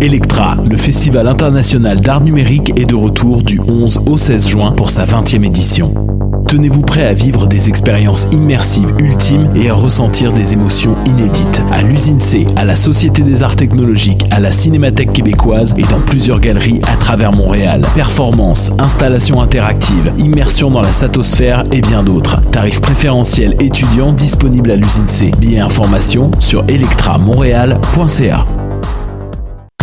Electra, le festival international d'art numérique est de retour du 11 au 16 juin pour sa 20e édition. Tenez-vous prêt à vivre des expériences immersives ultimes et à ressentir des émotions inédites. À l'usine C, à la Société des Arts Technologiques, à la Cinémathèque québécoise et dans plusieurs galeries à travers Montréal. Performances, installations interactives, immersion dans la satosphère et bien d'autres. Tarifs préférentiels étudiants disponibles à l'usine C. Billets informations sur electramontréal.ca.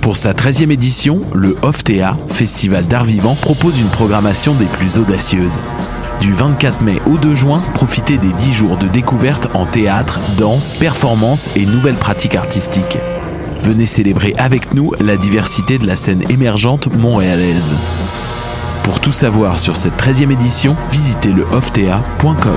Pour sa 13e édition, le OFTEA, Festival d'art vivant, propose une programmation des plus audacieuses. Du 24 mai au 2 juin, profitez des 10 jours de découverte en théâtre, danse, performance et nouvelles pratiques artistiques. Venez célébrer avec nous la diversité de la scène émergente montréalaise. Pour tout savoir sur cette 13e édition, visitez le oftea.com.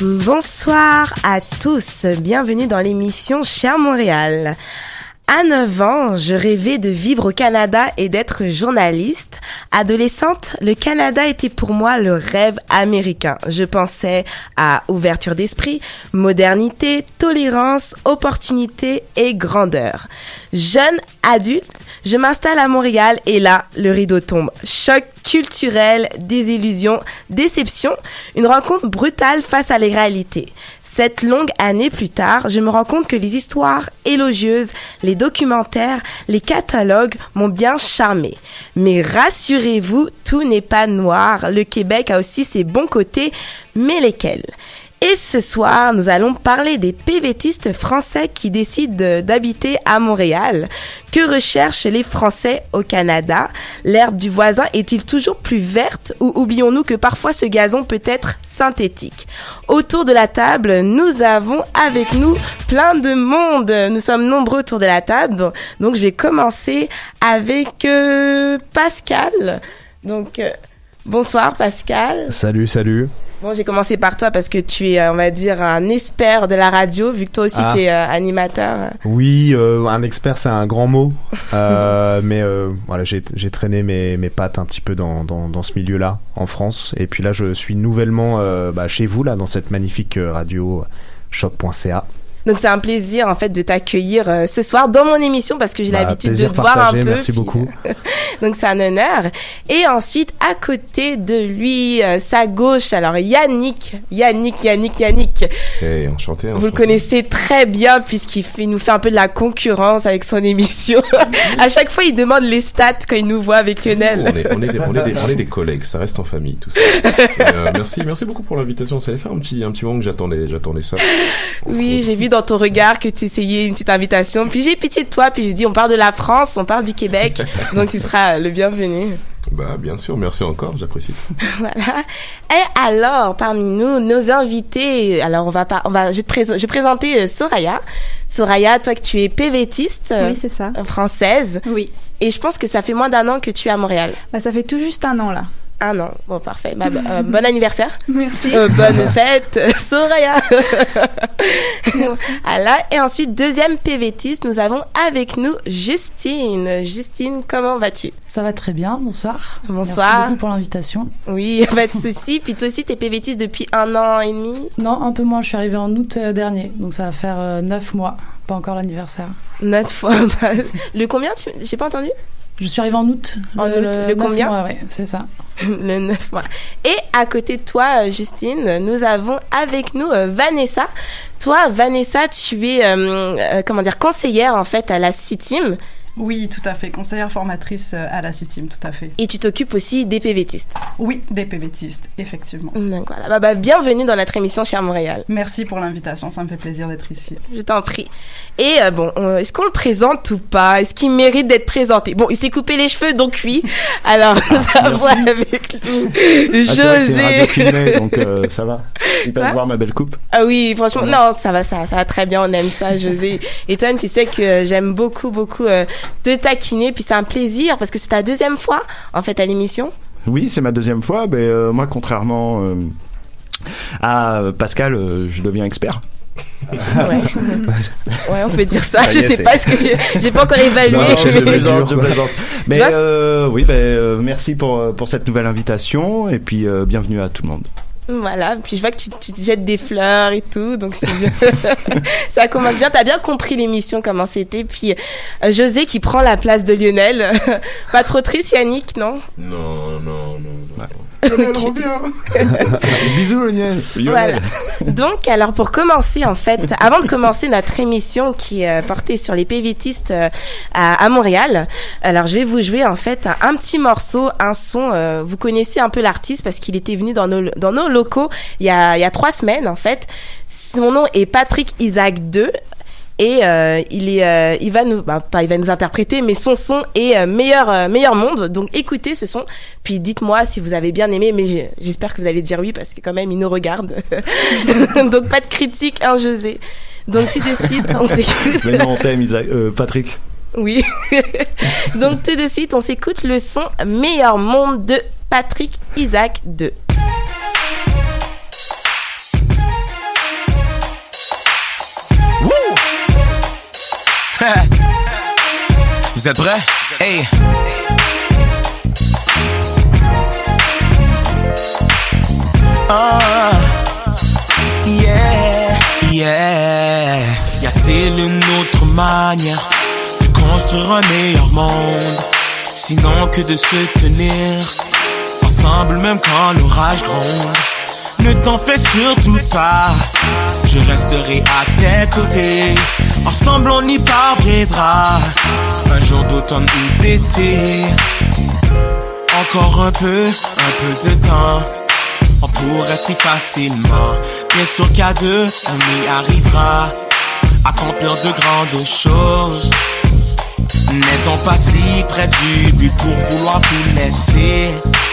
Bonsoir à tous, bienvenue dans l'émission Cher Montréal. À 9 ans, je rêvais de vivre au Canada et d'être journaliste. Adolescente, le Canada était pour moi le rêve américain. Je pensais à ouverture d'esprit, modernité, tolérance, opportunité et grandeur. Jeune adulte, je m'installe à Montréal et là, le rideau tombe. Choc culturel, désillusion, déception, une rencontre brutale face à les réalités. Cette longue année plus tard, je me rends compte que les histoires élogieuses, les documentaires, les catalogues m'ont bien charmé. Mais rassurez-vous, tout n'est pas noir. Le Québec a aussi ses bons côtés, mais lesquels? Et ce soir, nous allons parler des PVTistes français qui décident d'habiter à Montréal. Que recherchent les Français au Canada? L'herbe du voisin est-il toujours plus verte ou oublions-nous que parfois ce gazon peut être synthétique? Autour de la table, nous avons avec nous plein de monde. Nous sommes nombreux autour de la table. Donc je vais commencer avec euh, Pascal. Donc euh, bonsoir Pascal. Salut, salut. Bon, j'ai commencé par toi parce que tu es, euh, on va dire, un expert de la radio, vu que toi aussi Ah. tu es animateur. Oui, euh, un expert, c'est un grand mot. Euh, mais euh, voilà, j'ai traîné mes, mes pattes un petit peu dans, dans, dans ce milieu-là, en France. Et puis là, je suis nouvellement euh, bah, chez vous, là, dans cette magnifique euh, radio euh, choc.ca. Donc c'est un plaisir en fait de t'accueillir euh, ce soir dans mon émission parce que j'ai Bah, l'habitude de te voir un peu. merci puis, beaucoup. Donc c'est un honneur. Et ensuite à côté de lui, euh, sa gauche, alors Yannick, Yannick, Yannick, Yannick. Hey, enchanté. Vous le enchanté. connaissez très bien puisqu'il fait, il nous fait un peu de la concurrence avec son émission. à chaque fois, il demande les stats quand il nous voit avec Lionel. On est, on, est des, on, est des, on est des collègues, ça reste en famille tout ça. Et, euh, merci, merci beaucoup pour l'invitation. Ça allait faire un petit, un petit moment que j'attendais, j'attendais ça. Oui, j'ai vu dans ton regard que tu essayais une petite invitation. Puis j'ai pitié de toi, puis j'ai dit on parle de la France, on parle du Québec, donc tu seras le bienvenu. Bah bien sûr, merci encore, j'apprécie. Voilà. Et alors, parmi nous, nos invités, alors on va pas, on va, je vais te présenter, je vais présenter euh, Soraya. Soraya, toi que tu es PVTiste euh, Oui, c'est ça. française, Oui. et je pense que ça fait moins d'un an que tu es à Montréal. Bah, ça fait tout juste un an là. Un an. Bon, parfait. Bah, bah, euh, bon anniversaire. Merci. Euh, bonne fête, Soraya. voilà. Et ensuite, deuxième PVTiste, nous avons avec nous Justine. Justine, comment vas-tu? Ça va très bien, bonsoir. Bonsoir. Merci beaucoup pour l'invitation. Oui, pas de souci. Puis toi aussi, t'es PVTiste depuis un an et demi? Non, un peu moins, je suis arrivée en août euh, dernier, donc ça va faire euh, neuf mois, pas encore l'anniversaire. Notre fois. Le combien tu... J'ai pas entendu? Je suis arrivée en août. En août, le combien mois, ouais, c'est ça. Le 9 mois. Et à côté de toi, euh, Justine, nous avons avec nous euh, Vanessa. Toi, Vanessa, tu es, euh, euh, comment dire, conseillère en fait à la CITIM Oui, tout à fait. Conseillère formatrice euh, à la CITIM, tout à fait. et tu t'occupes aussi des PVTistes. Oui, des PVTistes, effectivement. Donc voilà, bah, bah, bienvenue dans notre émission Cher Montréal. Merci pour l'invitation, ça me fait plaisir d'être ici. Je t'en prie. Et euh, bon, on- est-ce qu'on le présente ou pas? Est-ce qu'il mérite d'être présenté? Bon, il s'est coupé les cheveux, donc oui. Alors, nous avons avec nous Ah, José. filmée, donc euh, ça va. Ils peuvent voir ma belle coupe. Ah oui, franchement, Ouais. non, ça va, ça, ça va très bien, on aime ça, José. Et toi, tu sais que j'aime beaucoup, beaucoup euh, te taquiner, puis c'est un plaisir parce que c'est ta deuxième fois, en fait, à l'émission. Oui, c'est ma deuxième fois. Mais euh, moi, contrairement euh, à euh, Pascal, euh, je deviens expert. Ouais. ouais, on peut dire ça. Y je sais pas ce que j'ai, pas encore évalué. Non, je plaisante, je plaisante. Mais euh, oui, ben, euh, merci pour, euh, pour cette nouvelle invitation et puis euh, bienvenue à tout le monde. Voilà, puis je vois que tu, tu te jettes des fleurs et tout, donc c'est ça commence bien. T'as bien compris l'émission comment c'était. Puis euh, José qui prend la place de Lionel, pas trop triste Yannick, non? Non, non, non. non. Revient. Bisous Lionel. Voilà. Donc, alors pour commencer, en fait, avant de commencer notre émission qui est euh, portée sur les PVTistes euh, à, à Montréal, alors je vais vous jouer en fait un, un petit morceau, un son. euh, vous connaissez un peu l'artiste parce qu'il était venu dans nos dans nos locaux il y a il y a trois semaines en fait. Son nom est Patrick Isaac II. Et euh, il est, euh, il va nous, bah, pas il va nous interpréter, mais son son est euh, meilleur, meilleur monde. Donc écoutez ce son, puis dites-moi si vous avez bien aimé. Mais j'espère que vous allez dire oui parce que quand même il nous regarde. Donc pas de critique, hein, José. Donc tout de suite, on s'écoute. Mais non, on t'aime, euh, Patrick. Oui. Donc tout de suite, on s'écoute le son Meilleur monde de Patrick Isaac II. Vous êtes prêts? Hey! Ah, yeah, yeah. Y a-t-il une autre manière de construire un meilleur monde? Sinon que de se tenir ensemble même quand l'orage gronde. Ne t'en fais surtout pas, je resterai à tes côtés. Ensemble on y parviendra, un jour d'automne ou d'été. Encore un peu, un peu de temps, on pourrait si facilement. Bien sûr qu'à deux, on y arrivera, accomplir de grandes choses. N'est-on pas si près du but pour vouloir tout laisser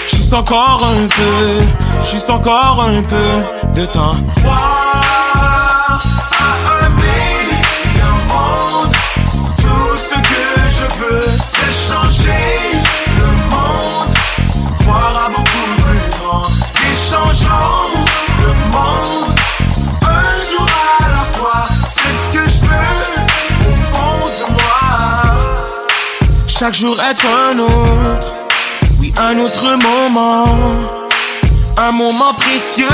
Juste encore un peu, juste encore un peu de temps. Chaque jour est un autre, oui, un autre moment. Un moment précieux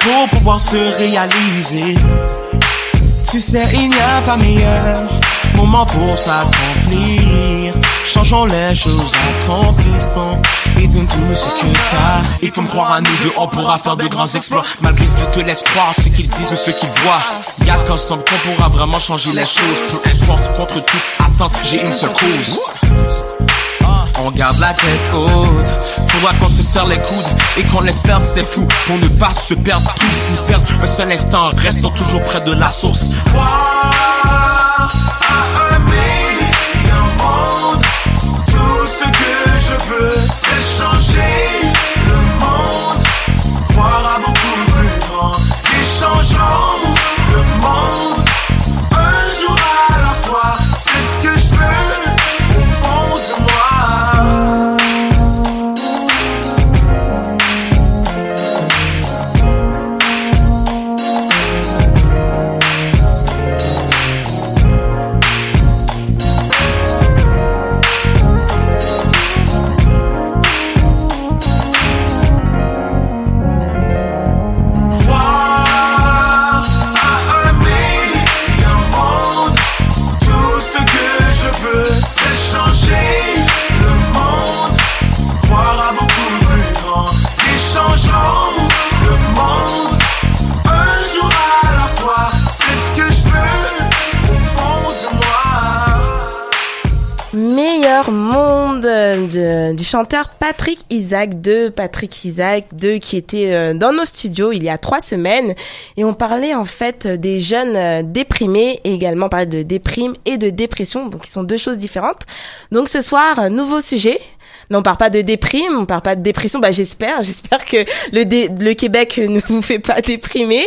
pour pouvoir se réaliser. Tu sais, il n'y a pas meilleur moment pour s'accomplir. Changeons les choses en complissant et donne tout ce que t'as. Il faut me croire à nous deux, on pourra faire de grands exploits. Malgré ce qu'ils te laissent croire, ce qu'ils disent ou ce qu'ils voient. Y'a qu'ensemble qu'on pourra vraiment changer les choses. Peu importe, contre tout, attends, j'ai une seule cause. On garde la tête haute, faudra qu'on se serre les coudes et qu'on faire c'est fou pour ne pas se perdre tous, nous perdre un seul instant, restons toujours près de la source. C'est changer le monde, voir à beaucoup plus grand, échangeons le monde, un jour à la fois, c'est ce que chanteur Patrick Isaac de Patrick Isaac de qui était euh, dans nos studios il y a trois semaines et on parlait en fait des jeunes euh, déprimés et également parlait de déprime et de dépression donc qui sont deux choses différentes. Donc ce soir nouveau sujet. Mais on parle pas de déprime, on parle pas de dépression. Bah j'espère, j'espère que le le Québec ne vous fait pas déprimer.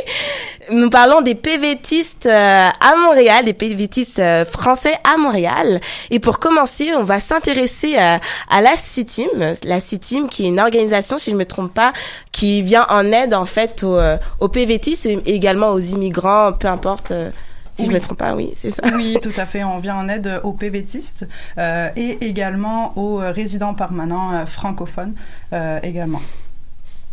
Nous parlons des PVTistes euh, à Montréal, des PVTistes euh, français à Montréal. Et pour commencer, on va s'intéresser à, à la CITIM, la CITIM qui est une organisation, si je me trompe pas, qui vient en aide en fait aux, euh, aux PVTistes et également aux immigrants, peu importe. euh, si je Oui. me trompe pas, oui, c'est ça. Oui, tout à fait. On vient en aide aux PVTistes euh, et également aux euh, résidents permanents euh, francophones euh, également.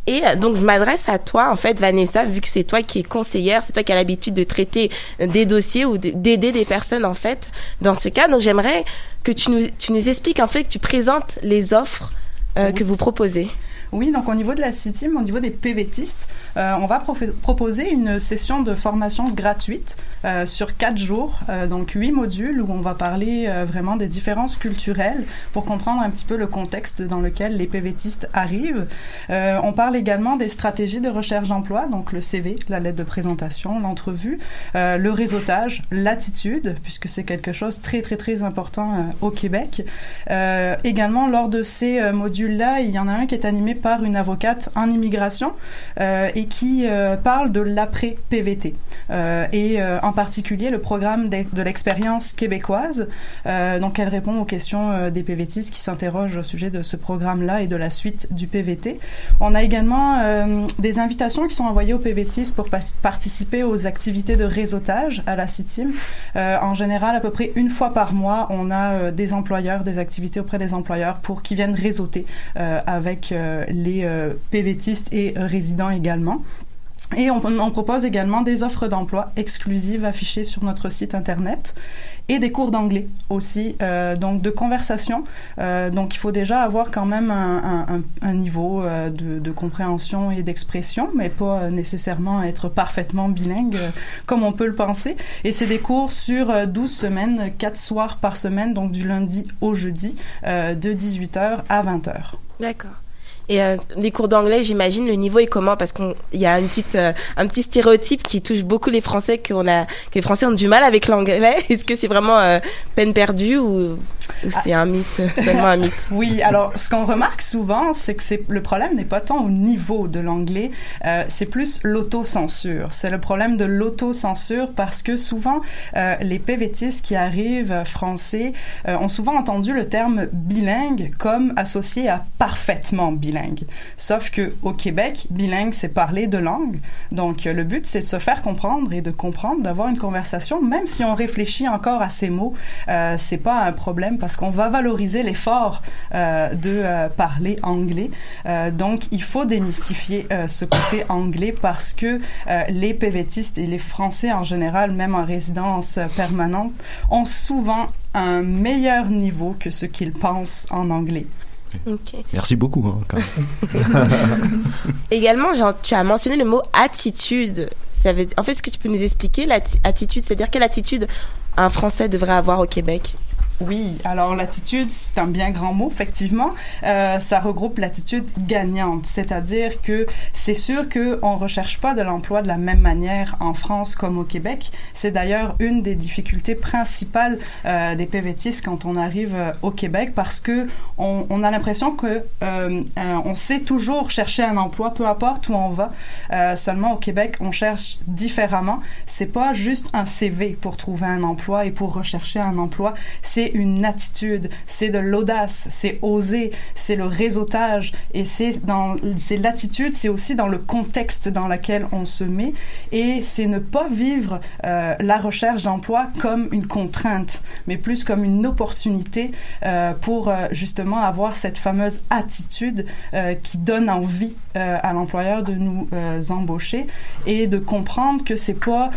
Et euh, donc, je m'adresse à toi, en fait, Vanessa, vu que c'est toi qui es conseillère, c'est toi qui as l'habitude de traiter euh, des dossiers ou d'aider des personnes, en fait, dans ce cas. Donc, j'aimerais que tu nous, tu nous expliques, en fait, que tu présentes les offres euh, que vous proposez. Oui, donc au niveau de la CITIM, au niveau des PVTistes, euh, on va proposer une session de formation gratuite euh, sur quatre jours, euh, donc huit modules où on va parler vraiment des différences culturelles pour comprendre un petit peu le contexte dans lequel les PVTistes arrivent. On parle également des stratégies de recherche d'emploi, donc le CV, la lettre de présentation, l'entrevue, le réseautage, l'attitude, puisque c'est quelque chose de très très très important au Québec. Également, lors de ces modules-là, il y en a un qui est animé par une avocate en immigration euh, et qui euh, parle de l'après-PVT euh, et en particulier le programme de, l'expérience québécoise. Donc, elle répond aux questions des PVTistes qui s'interrogent au sujet de ce programme-là et de la suite du PVT. On a également des invitations qui sont envoyées aux PVTistes pour pa- participer aux activités de réseautage à la CITIM. En général, à peu près une fois par mois, on a des employeurs, des activités auprès des employeurs pour qu'ils viennent réseauter avec euh, les euh, PVTistes et euh, résidents également. Et on, propose également des offres d'emploi exclusives affichées sur notre site internet et des cours d'anglais aussi, euh, donc de conversation. Donc il faut déjà avoir quand même un, niveau de, de compréhension et d'expression, mais pas nécessairement être parfaitement bilingue comme on peut le penser. Et c'est des cours sur euh, 12 semaines, 4 soirs par semaine, donc du lundi au jeudi, de 18h à 20h. D'accord. Et euh, les cours d'anglais, j'imagine, le niveau est comment? Parce qu'il y a une petite, euh, un petit stéréotype qui touche beaucoup les Français, qu'on a, que les Français ont du mal avec l'anglais. Est-ce que c'est vraiment euh, peine perdue ou, ou c'est un mythe, seulement un mythe? Oui, alors ce qu'on remarque souvent, c'est que c'est le problème n'est pas tant au niveau de l'anglais, c'est plus l'autocensure. C'est le problème de l'autocensure parce que souvent les PVTistes qui arrivent français ont souvent entendu le terme bilingue comme associé à parfaitement bilingue. Sauf que au Québec, bilingue c'est parler de langue. Donc euh, le but c'est de se faire comprendre et de comprendre, d'avoir une conversation, même si on réfléchit encore à ces mots, euh, c'est pas un problème parce qu'on va valoriser l'effort euh, de euh, parler anglais. Donc, il faut démystifier ce côté anglais parce que les PVTistes et les Français en général, même en résidence permanente, ont souvent un meilleur niveau que ce qu'ils pensent en anglais. Merci beaucoup. hein, quand même. Également, genre, tu as mentionné le mot attitude. Ça veut, en fait, est-ce que tu peux nous expliquer l'attitude C'est-à-dire quelle attitude un Français devrait avoir au Québec? Oui, alors l'attitude, c'est un bien grand mot, effectivement. Euh, ça regroupe l'attitude gagnante, c'est-à-dire que c'est sûr qu'on ne recherche pas de l'emploi de la même manière en France comme au Québec. C'est d'ailleurs une des difficultés principales euh, des PVTistes quand on arrive euh, au Québec parce que on, on a l'impression que on sait toujours chercher un emploi, peu importe où on va. Seulement au Québec, on cherche différemment. C'est pas juste un CV pour trouver un emploi et pour rechercher un emploi. C'est une attitude, c'est de l'audace, c'est oser, c'est le réseautage. Et c'est dans c'est l'attitude, c'est aussi dans le contexte dans lequel on se met. Et c'est ne pas vivre euh, la recherche d'emploi comme une contrainte, mais plus comme une opportunité euh, pour euh, justement avoir cette fameuse attitude qui donne envie à l'employeur de nous embaucher. Et de comprendre que c'est pas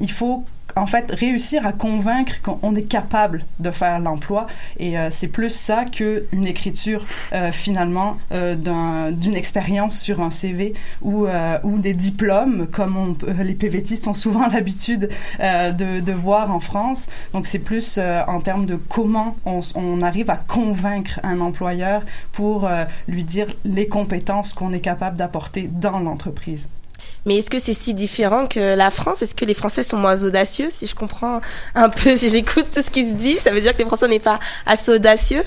il faut en fait, réussir à convaincre qu'on est capable de faire l'emploi. Et euh, c'est plus ça qu'une écriture, euh, finalement, euh, d'un- d'une expérience sur un CV ou, des diplômes, comme les PVTistes ont souvent l'habitude de, voir en France. Donc, c'est plus en termes de comment on, arrive à convaincre un employeur pour lui dire les compétences qu'on est capable d'apporter dans l'entreprise. Mais est-ce que c'est si différent que la France? Est-ce que les Français sont moins audacieux Si je comprends un peu, si j'écoute tout ce qui se dit, ça veut dire que les Français n'est pas assez audacieux?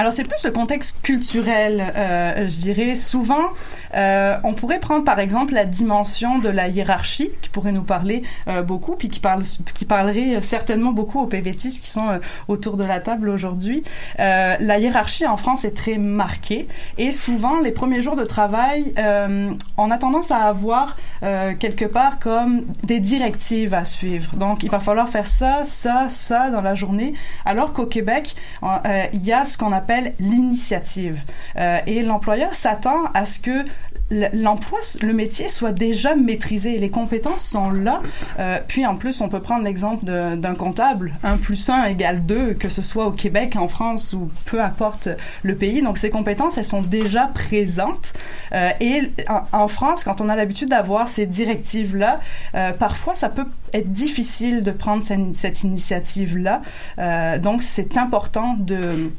Alors c'est plus le contexte culturel, euh, je dirais. Souvent, euh, on pourrait prendre par exemple la dimension de la hiérarchie qui pourrait nous parler euh, beaucoup, puis qui, parle, qui parlerait certainement beaucoup aux PVTistes qui sont autour de la table aujourd'hui. La hiérarchie en France est très marquée et souvent les premiers jours de travail, on a tendance à avoir quelque part comme des directives à suivre. Donc il va falloir faire ça, ça, ça dans la journée, alors qu'au Québec, il y a ce qu'on appelle l'initiative. Euh, et l'employeur s'attend à ce que l'emploi, le métier soit déjà maîtrisé. Les compétences sont là. Euh, puis en plus, on peut prendre l'exemple d'un comptable. 1 plus 1 égale 2, que ce soit au Québec, en France ou peu importe le pays. Donc ces compétences, elles sont déjà présentes. Euh, et en, France, quand on a l'habitude d'avoir ces directives-là, parfois ça peut être difficile de prendre cette, initiative-là. Donc c'est important de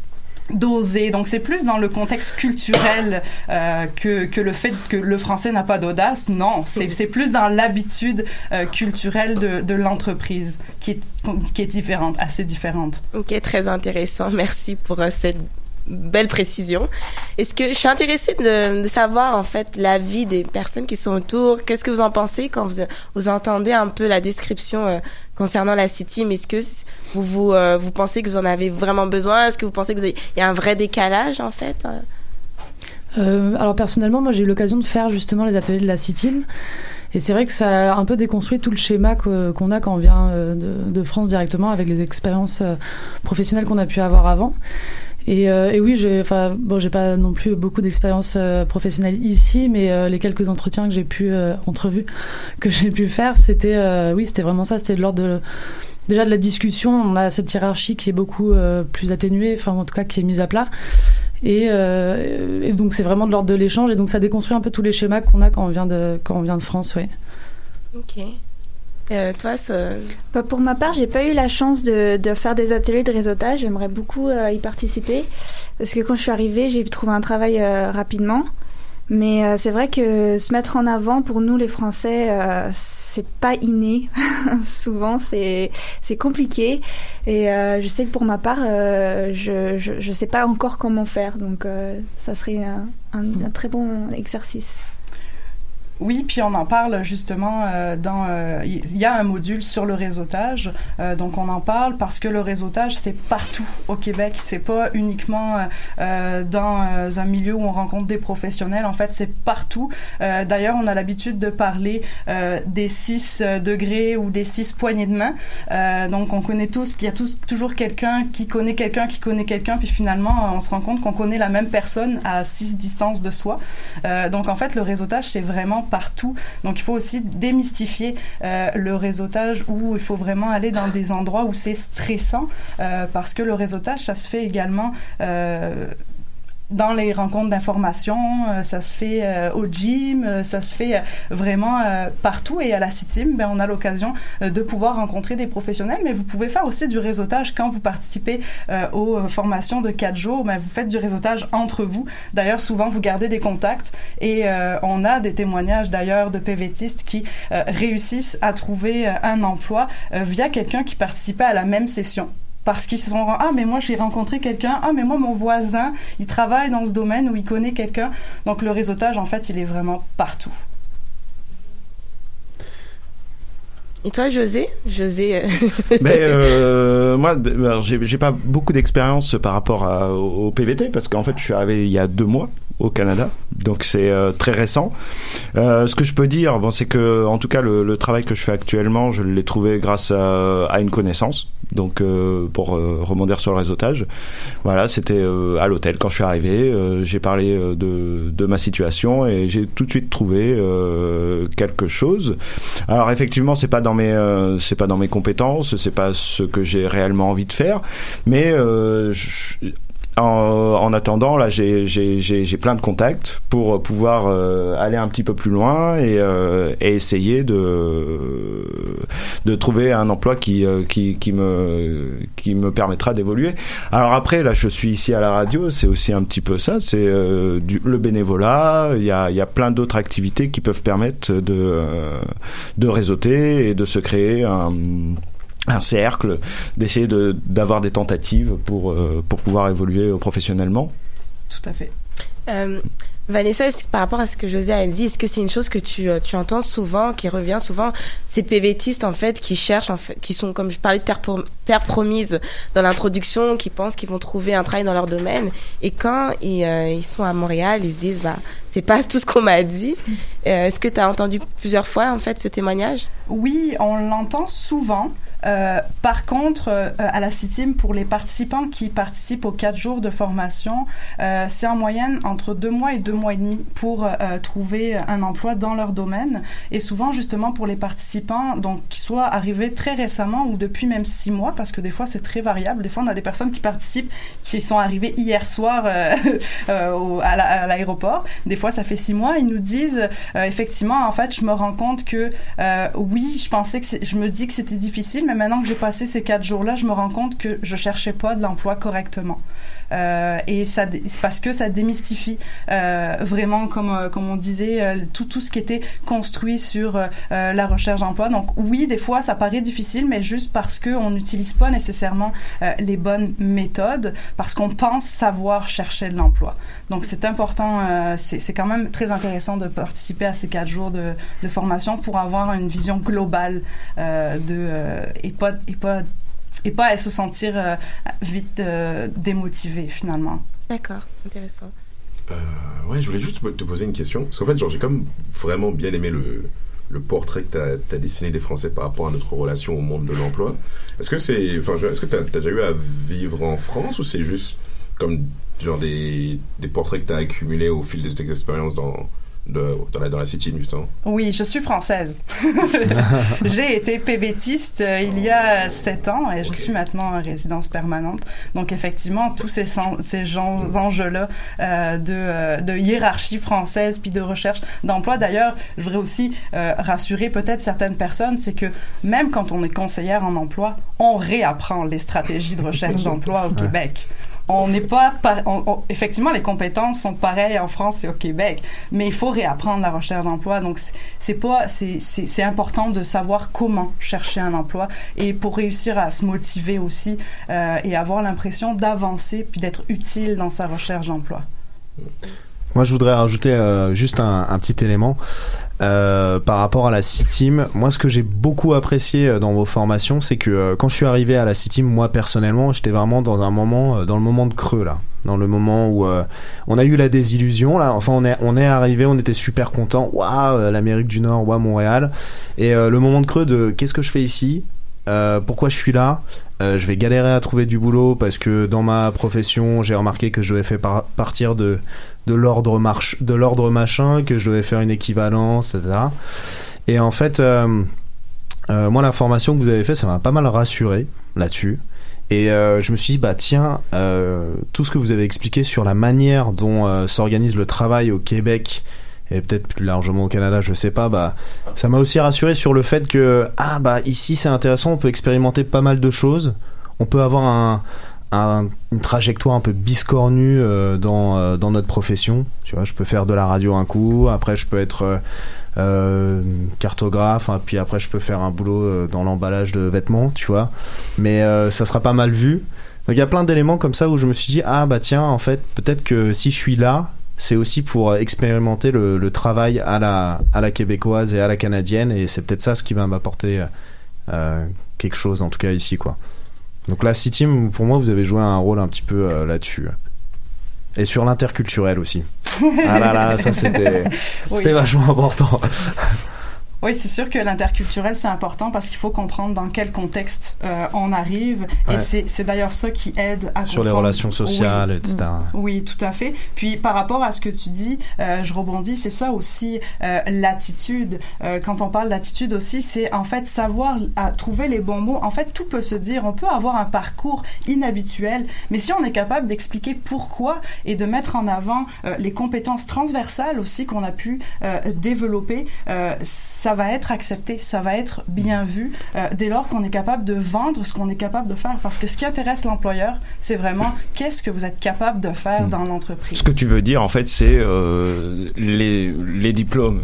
d'oser. Donc c'est plus dans le contexte culturel euh, que, que le fait que le français n'a pas d'audace. Non, c'est c'est plus dans l'habitude euh, culturelle de, de l'entreprise qui est, qui est différente, assez différente. Ok, très intéressant. Merci pour euh, cette belle précision. Est-ce que je suis intéressée de, de savoir en fait l'avis des personnes qui sont autour. Qu'est-ce que vous en pensez quand vous, vous entendez un peu la description euh, concernant la City Mais est-ce que vous euh, vous pensez que vous en avez vraiment besoin? Est-ce que vous pensez que vous avez, il y a un vrai décalage en fait? Euh? Alors personnellement, moi j'ai eu l'occasion de faire justement les ateliers de la CITIM. Et c'est vrai que ça a un peu déconstruit tout le schéma qu'on a quand on vient euh, de, France directement avec les expériences professionnelles qu'on a pu avoir avant. Et, euh, et oui, j'ai, enfin, bon, j'ai pas non plus beaucoup d'expérience euh, professionnelle ici, mais euh, les quelques entretiens que j'ai pu, que j'ai pu faire, c'était, oui, c'était vraiment ça, c'était de l'ordre de, déjà de la discussion. On a cette hiérarchie qui est beaucoup plus atténuée, enfin, en tout cas, qui est mise à plat. Et, et donc c'est vraiment de l'ordre de l'échange et donc ça déconstruit un peu tous les schémas qu'on a quand on vient de quand on vient de France, oui. Ok. Euh, toi. Bah, pour ma part, j'ai pas eu la chance de, de faire des ateliers de réseautage. J'aimerais beaucoup euh, y participer parce que quand je suis arrivée, j'ai pu trouver un travail euh, rapidement. Mais euh, c'est vrai que se mettre en avant pour nous les Français, euh, c'est pas inné. Souvent, c'est c'est compliqué. Et euh, je sais que pour ma part, je, je je sais pas encore comment faire. Donc ça serait un, un très bon exercice. Oui, puis on en parle justement euh, dans. euh, Il y a un module sur le réseautage, euh, donc on en parle parce que le réseautage c'est partout au Québec, c'est pas uniquement euh, euh, dans un milieu où on rencontre des professionnels. En fait, c'est partout. D'ailleurs, on a l'habitude de parler des six euh, degrés ou des six poignées de main. Donc, on connaît tous qu'il y a tous, toujours quelqu'un qui connaît quelqu'un qui connaît quelqu'un, puis finalement, on se rend compte qu'on connaît la même personne à six distances de soi. Donc, en fait, le réseautage c'est vraiment partout. Donc il faut aussi démystifier euh, le réseautage où il faut vraiment aller dans des endroits où c'est stressant euh, parce que le réseautage ça se fait également euh, dans les rencontres d'information, euh, ça se fait euh, au gym, euh, ça se fait vraiment partout. Et à la CITIM, ben, on a l'occasion de pouvoir rencontrer des professionnels, mais vous pouvez faire aussi du réseautage quand vous participez aux formations de quatre jours. Ben, vous faites du réseautage entre vous. D'ailleurs, souvent, vous gardez des contacts et on a des témoignages d'ailleurs de PVTistes qui réussissent à trouver un emploi via quelqu'un qui participait à la même session parce qu'ils se sont ah mais moi j'ai rencontré quelqu'un ah mais moi mon voisin il travaille dans ce domaine où il connaît quelqu'un donc le réseautage en fait il est vraiment partout Et toi, José? José. euh, Ben, euh, moi, j'ai pas beaucoup d'expérience par rapport à- au au PVT parce qu'en fait, je suis arrivé il y a deux mois au Canada, donc c'est euh, très récent. Euh, ce que je peux dire, bon, c'est que en tout cas, le, le travail que je fais actuellement, je l'ai trouvé grâce à, à une connaissance. Donc euh, pour euh, rebondir sur le réseautage, voilà, c'était euh, à l'hôtel quand je suis arrivé. euh, j'ai parlé euh, de, de ma situation et j'ai tout de suite trouvé euh, quelque chose. Alors effectivement, c'est pas dans mes c'est pas dans mes compétences, c'est pas ce que j'ai réellement envie de faire, mais je- en, en attendant, là, j'ai- plein de contacts pour pouvoir euh, aller un petit peu plus loin et, euh, essayer de de trouver un emploi qui euh, qui, me qui me permettra d'évoluer. Alors après, là, je suis ici à la radio, c'est aussi un petit peu ça, c'est euh, le bénévolat. Il y a y a plein d'autres activités qui peuvent permettre de euh, de réseauter et de se créer un un cercle, d'essayer de- d'avoir des tentatives pour, euh, pour pouvoir évoluer euh, professionnellement. Tout à fait. Euh, Vanessa, par rapport à ce que José a dit, est-ce que c'est une chose que tu, tu entends souvent, qui revient souvent, ces PVTistes en fait, qui cherchent, en fait, qui sont, comme je parlais de terre, prom- terre promise dans l'introduction, qui pensent qu'ils vont trouver un travail dans leur domaine, et quand ils, euh, ils sont à Montréal, ils se disent, bah, c'est pas tout ce qu'on m'a dit. Euh, est-ce que tu as entendu plusieurs fois en fait ce témoignage? Oui, on l'entend souvent. Euh, par contre, euh, à la CITIM, pour les participants qui participent aux quatre jours de formation, euh, c'est en moyenne entre deux mois et deux mois et demi pour trouver un emploi dans leur domaine. Et souvent, justement, pour les participants, donc qui soient arrivés très récemment ou depuis même six mois, parce que des fois c'est très variable. Des fois, on a des personnes qui participent qui sont arrivées hier soir à la- à l'aéroport. Des fois, ça fait six mois. Ils nous disent effectivement, en fait, je me rends compte que oui, je pensais que je me dis que c'était difficile, mais maintenant que j'ai passé ces quatre jours-là, je me rends compte que je cherchais pas de l'emploi correctement. Euh, et ça, parce que ça démystifie euh, vraiment, comme, euh, comme on disait, tout, tout ce qui était construit sur la recherche d'emploi. Donc oui, des fois, ça paraît difficile, mais juste parce qu'on n'utilise pas nécessairement les bonnes méthodes, parce qu'on pense savoir chercher de l'emploi. Donc c'est important, c'est quand même très intéressant de participer à ces quatre jours de, formation pour avoir une vision globale de et pas et pas et pas à se sentir euh, vite euh, démotivé finalement. D'accord, intéressant. Euh, ouais, je voulais juste te poser une question. Parce qu'en fait, genre, j'ai comme vraiment bien aimé le, le portrait que tu as, dessiné des Français par rapport à notre relation au monde de l'emploi. Est-ce que c'est, enfin, est-ce que tu as, déjà eu à vivre en France ou c'est juste comme genre des, des portraits que tu as accumulés au fil de tes expériences dans, de, dans, la, dans la City, justement Oui, je suis française. J'ai été PVTiste euh, il y a sept ans et je suis maintenant en résidence permanente. Donc effectivement, tous ces, ces gens- enjeux-là euh, de, euh, de hiérarchie française puis de recherche d'emploi. D'ailleurs, je voudrais aussi euh, rassurer peut-être certaines personnes, c'est que même quand on est conseillère en emploi, on réapprend les stratégies de recherche d'emploi au Québec. On n'est pas, effectivement, les compétences sont pareilles en France et au Québec, mais il faut réapprendre la recherche d'emploi. Donc, c'est- pas, c'est- important de savoir comment chercher un emploi et pour réussir à se motiver aussi euh, et avoir l'impression d'avancer puis d'être utile dans sa recherche d'emploi. Moi, je voudrais rajouter euh, juste un petit élément euh, par rapport à la C-Team. Moi, ce que j'ai beaucoup apprécié euh, dans vos formations, c'est que euh, quand je suis arrivé à la C-Team, moi personnellement, j'étais vraiment dans un moment, dans le moment de creux là, dans le moment où on a eu la désillusion là. Enfin, on est, arrivé, on était super content. Waouh, l'Amérique du Nord, waouh, Montréal. Et le moment de creux de qu'est-ce que je fais ici? Pourquoi je suis là? Je vais galérer à trouver du boulot parce que dans ma profession, j'ai remarqué que je devais faire par- partir de de l'ordre marche, de l'ordre machin, que je devais faire une équivalence, etc. Et en fait, euh, euh, moi, la formation que vous avez fait, ça m'a pas mal rassuré là-dessus. Et euh, je me suis dit, bah tiens, tout ce que vous avez expliqué sur la manière dont s'organise le travail au Québec et peut-être plus largement au Canada, je sais pas, bah ça m'a aussi rassuré sur le fait que ah bah ici c'est intéressant, on peut expérimenter pas mal de choses, on peut avoir un, un- une trajectoire un peu biscornue euh, dans euh, dans notre profession. Tu vois, je peux faire de la radio un coup, après je peux être euh, cartographe, hein, puis après je peux faire un boulot dans l'emballage de vêtements, tu vois. Mais ça sera pas mal vu. Donc il y a plein d'éléments comme ça où je me suis dit ah bah tiens en fait peut-être que si je suis là c'est aussi pour expérimenter le, le travail à la à la québécoise et à la canadienne et c'est peut-être ça ce qui va m'apporter quelque chose en tout cas ici quoi. Donc la City Team pour moi vous avez joué un rôle un petit peu euh, là-dessus et sur l'interculturel aussi. ah là là ça c'était Oui. c'était vachement important. Oui, c'est sûr que l'interculturel, c'est important parce qu'il faut comprendre dans quel contexte euh, on arrive. Ouais. Et c'est d'ailleurs ça qui aide à Sur les relations sociales, Oui. etc. Oui, tout à fait. Puis par rapport à ce que tu dis, euh, je rebondis, c'est ça aussi euh, l'attitude. Euh, quand on parle d'attitude aussi, c'est en fait savoir à trouver les bons mots. En fait, tout peut se dire. On peut avoir un parcours inhabituel, mais si on est capable d'expliquer pourquoi et de mettre en avant euh, les compétences transversales aussi qu'on a pu euh, développer, euh, ça va être accepté, ça va être bien vu euh, dès lors qu'on est capable de vendre ce qu'on est capable de faire. Parce que ce qui intéresse l'employeur, c'est vraiment qu'est-ce que vous êtes capable de faire dans l'entreprise. Ce que tu veux dire, en fait, c'est euh, les, les diplômes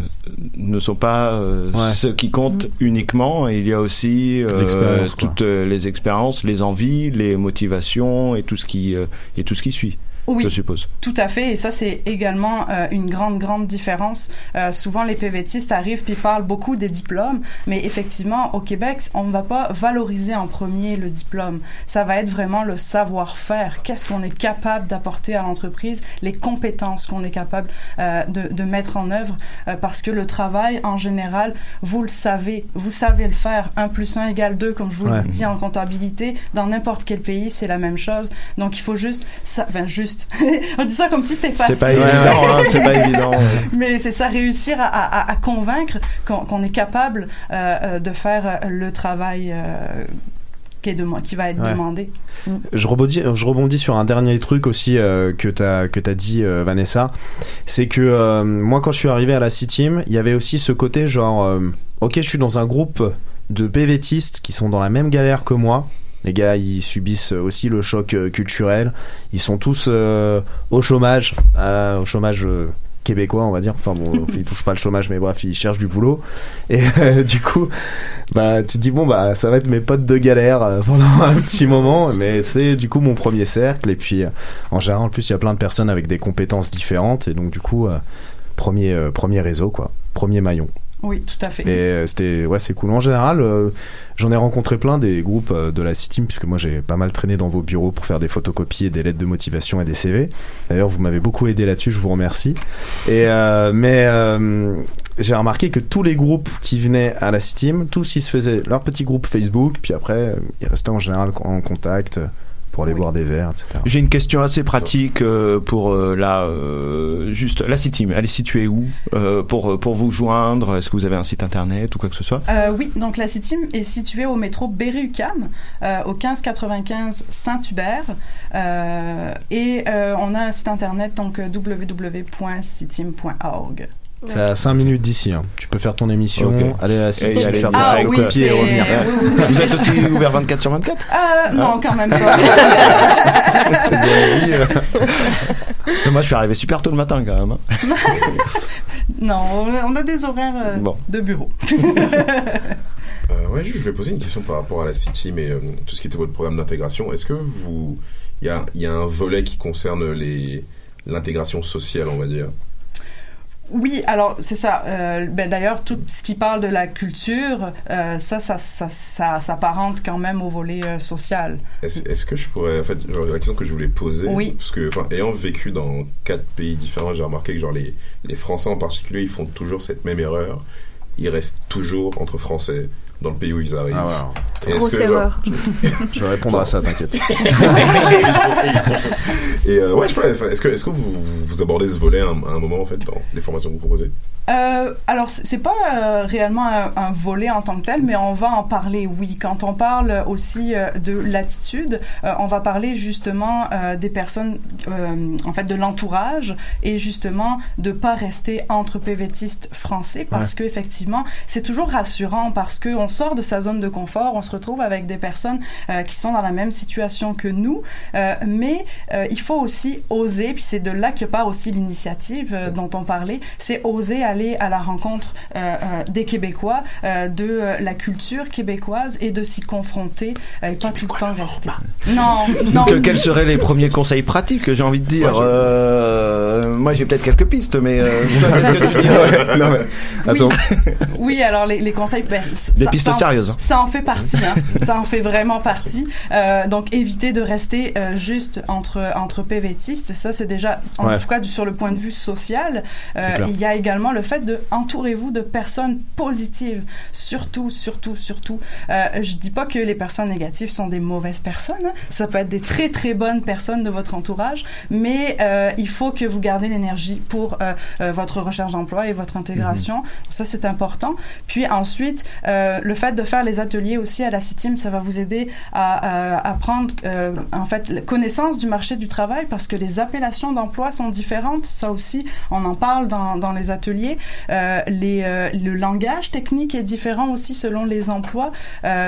ne sont pas euh, Ouais. ce qui compte uniquement. Il y a aussi euh, toutes les expériences, les envies, les motivations et tout ce qui euh, et tout ce qui suit. Oui. Je suppose. Tout à fait, et ça c'est également euh, une grande, grande différence. Euh, souvent les PVTistes arrivent puis parlent beaucoup des diplômes, mais effectivement au Québec, on ne va pas valoriser en premier le diplôme. Ça va être vraiment le savoir-faire. Qu'est-ce qu'on est capable d'apporter à l'entreprise, les compétences qu'on est capable euh, de, de mettre en œuvre, parce que le travail en général, vous le savez, vous savez le faire. 1 plus 1 égale 2, comme je vous Ouais. le dis en comptabilité. Dans n'importe quel pays, c'est la même chose. Donc il faut juste, ça, enfin juste, on dit ça comme si c'était facile. C'est pas évident, hein, c'est pas évident. Mais c'est ça, réussir à, à- à convaincre qu'on qu'on est capable euh, euh, de faire euh, le travail euh, qui, est dema- qui va être Ouais. demandé. Je rebondis, je rebondis sur un dernier truc aussi euh, que t'as que t'as dit euh, Vanessa, c'est que euh, moi quand je suis arrivé à la C-Team, il y avait aussi ce côté genre, euh, ok je suis dans un groupe de PVTistes qui sont dans la même galère que moi. Les gars, ils subissent aussi le choc euh, culturel. Ils sont tous euh, au chômage, euh, au chômage québécois, on va dire. Enfin bon, ils touchent pas le chômage, mais bref, ils cherchent du boulot. Et euh, du coup, bah tu te dis bon bah ça va être mes potes de galère pendant un petit moment, mais c'est du coup mon premier cercle. Et puis en général, en plus, il y a plein de personnes avec des compétences différentes, et donc du coup, euh, premier euh, premier réseau quoi, premier maillon. Oui, tout à fait. Et euh, c'était ouais c'est cool. En général, euh, j'en ai rencontré plein des groupes euh, de la C-Team puisque moi j'ai pas mal traîné dans vos bureaux pour faire des photocopies et des lettres de motivation et des CV. D'ailleurs, vous m'avez beaucoup aidé là-dessus, je vous remercie. Et mais j'ai remarqué que tous les groupes qui venaient à la C-Team, tous ils se faisaient leur petit groupe Facebook, puis après ils restaient en général en contact pour aller boire des verres, etc. J'ai une question assez pratique euh, pour euh, la euh, juste la City. Elle est située où euh, pour pour vous joindre? Est-ce que vous avez un site internet ou quoi que ce soit? Euh, oui, donc la City est située au métro Berry-UQAM, euh, au 1595 Saint-Hubert. Euh, et euh, on a un site internet, donc euh, www.citim.org. C'est à 5 minutes d'ici. hein. Tu peux faire ton émission, Ok. aller à la y aller faire Ah des oui, photocopies et c'est- revenir. oui, oui, oui. Vous êtes aussi ouvert 24 sur 24 Euh, non, quand même pas. Vous avez dit, euh, Parce que moi, je suis arrivé super tôt le matin quand même. hein. non, on a, on a des horaires euh, Bon. de bureau. Euh, ouais, je voulais poser une question par rapport à la City, mais euh, tout ce qui était votre programme d'intégration, est-ce que vous, il y a, il y a un volet qui concerne les l'intégration sociale, on va dire? Oui, alors c'est ça. Euh, ben, D'ailleurs, tout ce qui parle de la culture, euh, ça, ça, ça, ça s'apparente quand même au volet euh, social. Est-ce que je pourrais, en fait, genre, la question que je voulais poser, Oui. parce que, ayant vécu dans quatre pays différents, j'ai remarqué que genre les, les Français en particulier, ils font toujours cette même erreur. Ils restent toujours entre Français dans le pays où ils arrivent. Ah ouais. Et est-ce Grosse que, genre, erreur. Je vais répondre à ça, t'inquiète. Et euh, ouais, je enfin, est-ce que, est-ce que vous, vous abordez ce volet à un, à un moment en fait dans les formations que vous proposez? Euh, alors, c'est pas euh, réellement un, un volet en tant que tel, mais on va en parler, oui. Quand on parle aussi euh, de l'attitude, euh, on va parler justement euh, des personnes, euh, en fait, de l'entourage et justement de pas rester entre PVTistes français parce que effectivement, c'est toujours rassurant parce que on sort de sa zone de confort, on se retrouve avec des personnes euh, qui sont dans la même situation que nous, euh, mais euh, il faut aussi oser, puis c'est de là que part aussi l'initiative euh, dont on parlait, c'est oser aller à la rencontre euh, euh, des Québécois, euh, de euh, la culture québécoise et de s'y confronter euh, et pas tout le temps rester. Non, non. Que- quels seraient les premiers conseils pratiques J'ai envie de dire? Moi, Euh, j'ai peut-être quelques pistes, mais euh, toi, que tu non, mais, attends. Oui, alors les, les conseils, ben, ça- piste ça en- sérieuse, hein. Ça en fait partie. hein. ça en fait vraiment partie. Euh, donc, évitez de rester euh, juste entre, entre PVTistes. Ça, c'est déjà, en Ouais. tout cas, du- sur le point de vue social. Euh, il y a également le fait de entourez-vous de personnes positives. Surtout, surtout, surtout. Je dis pas que les personnes négatives sont des mauvaises personnes. hein. Ça peut être des très, très bonnes personnes de votre entourage. Mais il faut que vous gardez l'énergie pour votre recherche d'emploi et votre intégration. Ça, c'est important. Puis ensuite, euh, le fait de faire les ateliers aussi à la CITIM, ça va vous aider à, à, prendre euh, en fait connaissance du marché du travail parce que les appellations d'emploi sont différentes. Ça aussi, on en parle dans, les ateliers. Euh, euh, le langage technique est différent aussi selon les emplois.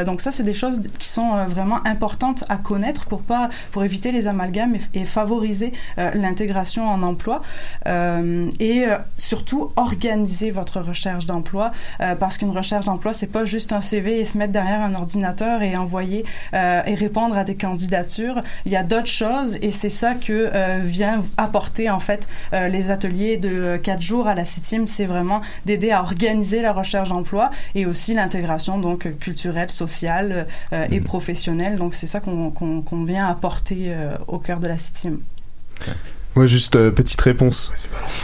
Donc ça, c'est des choses qui sont vraiment importantes à connaître pour pas pour éviter les amalgames et, et favoriser l'intégration en emploi et surtout organiser votre recherche d'emploi parce qu'une recherche d'emploi c'est pas juste un CV et se mettre derrière un ordinateur et envoyer euh, et répondre à des candidatures. Il y a d'autres choses et c'est ça que euh, vient apporter en fait euh, les ateliers de euh, quatre jours à la CITIM. C'est vraiment d'aider à organiser la recherche d'emploi et aussi l'intégration donc culturelle sociale et professionnelle. Donc c'est ça qu'on vient apporter au cœur de la CITIM Moi, juste euh, petite réponse.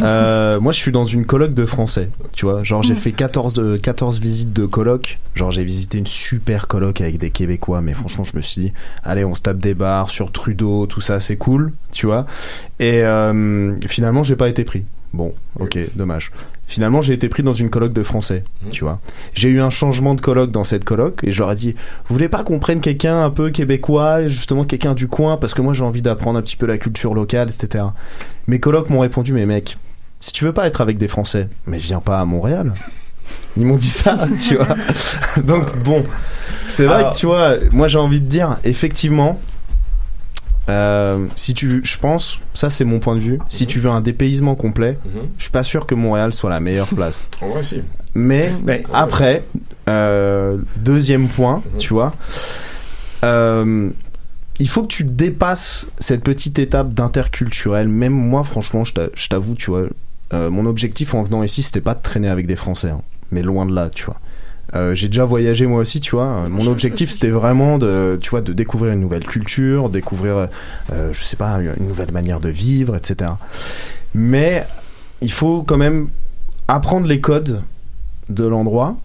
Euh, moi, je suis dans une coloc de français. Tu vois, genre j'ai Mm. fait 14, de, 14 visites de coloc. Genre j'ai visité une super coloc avec des Québécois, mais franchement, je me suis dit, allez, on se tape des bars sur Trudeau, tout ça, c'est cool, tu vois. Et euh, finalement, j'ai pas été pris. Bon, ok, dommage. Finalement, j'ai été pris dans une coloc de français, tu vois. J'ai eu un changement de coloc dans cette coloc et je leur ai dit, vous voulez pas qu'on prenne quelqu'un un peu québécois, justement quelqu'un du coin, parce que moi j'ai envie d'apprendre un petit peu la culture locale, etc. Mes colocs m'ont répondu, mais mec, si tu veux pas être avec des Français, mais viens pas à Montréal. Ils m'ont dit ça, tu vois. Donc bon, c'est vrai que tu vois, moi j'ai envie de dire, effectivement, euh, si tu, je pense, ça c'est mon point de vue. Si tu veux un dépaysement complet, Mhm. je suis pas sûr que Montréal soit la meilleure place. En vrai, si. Mais Mais- après, euh, deuxième point, tu vois, euh, il faut que tu dépasses cette petite étape d'interculturel. Même moi, franchement, je t'avoue, tu vois, euh, mon objectif en venant ici, c'était pas de traîner avec des Français, hein, mais loin de là, tu vois. Euh, j'ai déjà voyagé moi aussi, tu vois. Euh, Mon objectif c'était vraiment de, tu vois, de découvrir une nouvelle culture, découvrir, euh, je sais pas, une nouvelle manière de vivre, etc. Mais il faut quand même apprendre les codes de l'endroit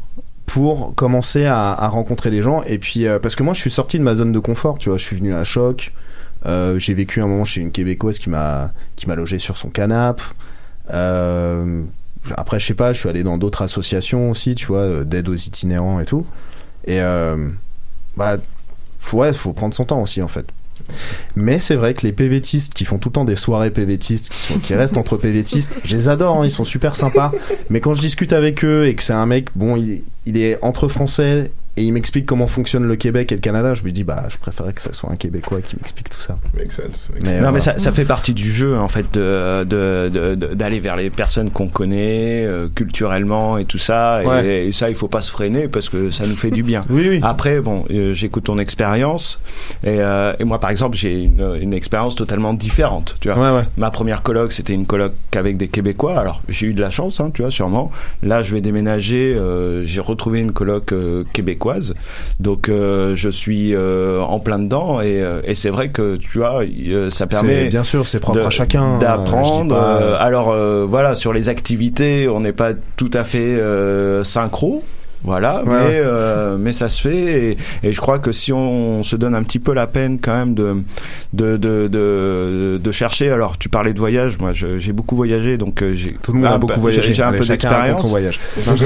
pour commencer à, à rencontrer des gens. Et puis euh, parce que moi je suis sorti de ma zone de confort, tu vois, je suis venu à choc. J'ai vécu un moment chez une québécoise qui m'a qui m'a logé sur son canapé. Euh, après, je sais pas, je suis allé dans d'autres associations aussi, tu vois, euh, d'aide aux itinérants et tout. Et euh, bah, faut, ouais, faut prendre son temps aussi, en fait. Mais c'est vrai que les PVTistes qui font tout le temps des soirées PVTistes, qui, restent entre PVTistes, je les adore, hein, ils sont super sympas. Mais quand je discute avec eux et que c'est un mec, bon, il est entre français et il m'explique comment fonctionne le Québec et le Canada, je me dis, bah, je préférerais que ça soit un Québécois qui m'explique tout ça. Make sense. make Mais, sense. non, euh, mais ça, ça fait partie du jeu, en fait, de, de, de- de- d'aller vers les personnes qu'on connaît euh, culturellement et tout ça. Et, Ouais. et ça, il faut pas se freiner parce que ça nous fait du bien. Oui, oui. Après, bon, euh, j'écoute ton expérience et, euh, et moi, par exemple, j'ai une, une expérience totalement différente. Tu vois, Ouais, ouais. ma première coloc, c'était une coloc avec des Québécois. Alors, j'ai eu de la chance, hein, tu vois, sûrement. Là, je vais déménager. euh, j'ai retrouvé une coloc euh, québécoise. Donc, euh, je suis euh, en plein dedans et, euh, et c'est vrai que tu vois, ça permet bien sûr, c'est propre de- à chacun. d'apprendre. alors voilà, sur les activités, on n'est pas tout à fait synchro. Voilà, Ouais, mais euh, mais ça se fait et, et je crois que si on se donne un petit peu la peine quand même de de de de, de chercher. Alors tu parlais de voyage, moi j'ai beaucoup voyagé donc euh, j'ai Tout le monde a un beaucoup peu- voyagé. J'ai un peu d'expérience. son voyage.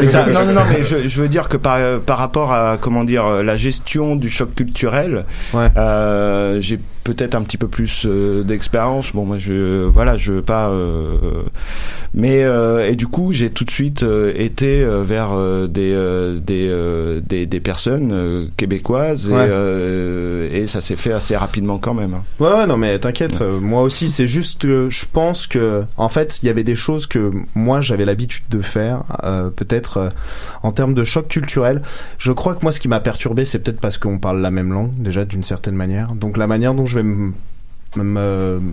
Ça. Non, non, non, mais je, je veux dire que par, par rapport à comment dire euh, la gestion du choc culturel, Ouais. euh, j'ai peut-être un petit peu plus euh, d'expérience. Bon, moi, je voilà, je veux pas. euh, mais euh, et du coup, j'ai tout de suite été vers des, des, des des personnes québécoises et, Ouais. et ça s'est fait assez rapidement quand même. hein. Ouais, ouais, non, mais t'inquiète, moi aussi, c'est juste que je pense que, en fait, il y avait des choses que moi j'avais l'habitude de faire, peut-être en termes de choc culturel. Je crois que moi, ce qui m'a perturbé, c'est peut-être parce qu'on parle la même langue, déjà d'une certaine manière. Donc la manière dont je vais me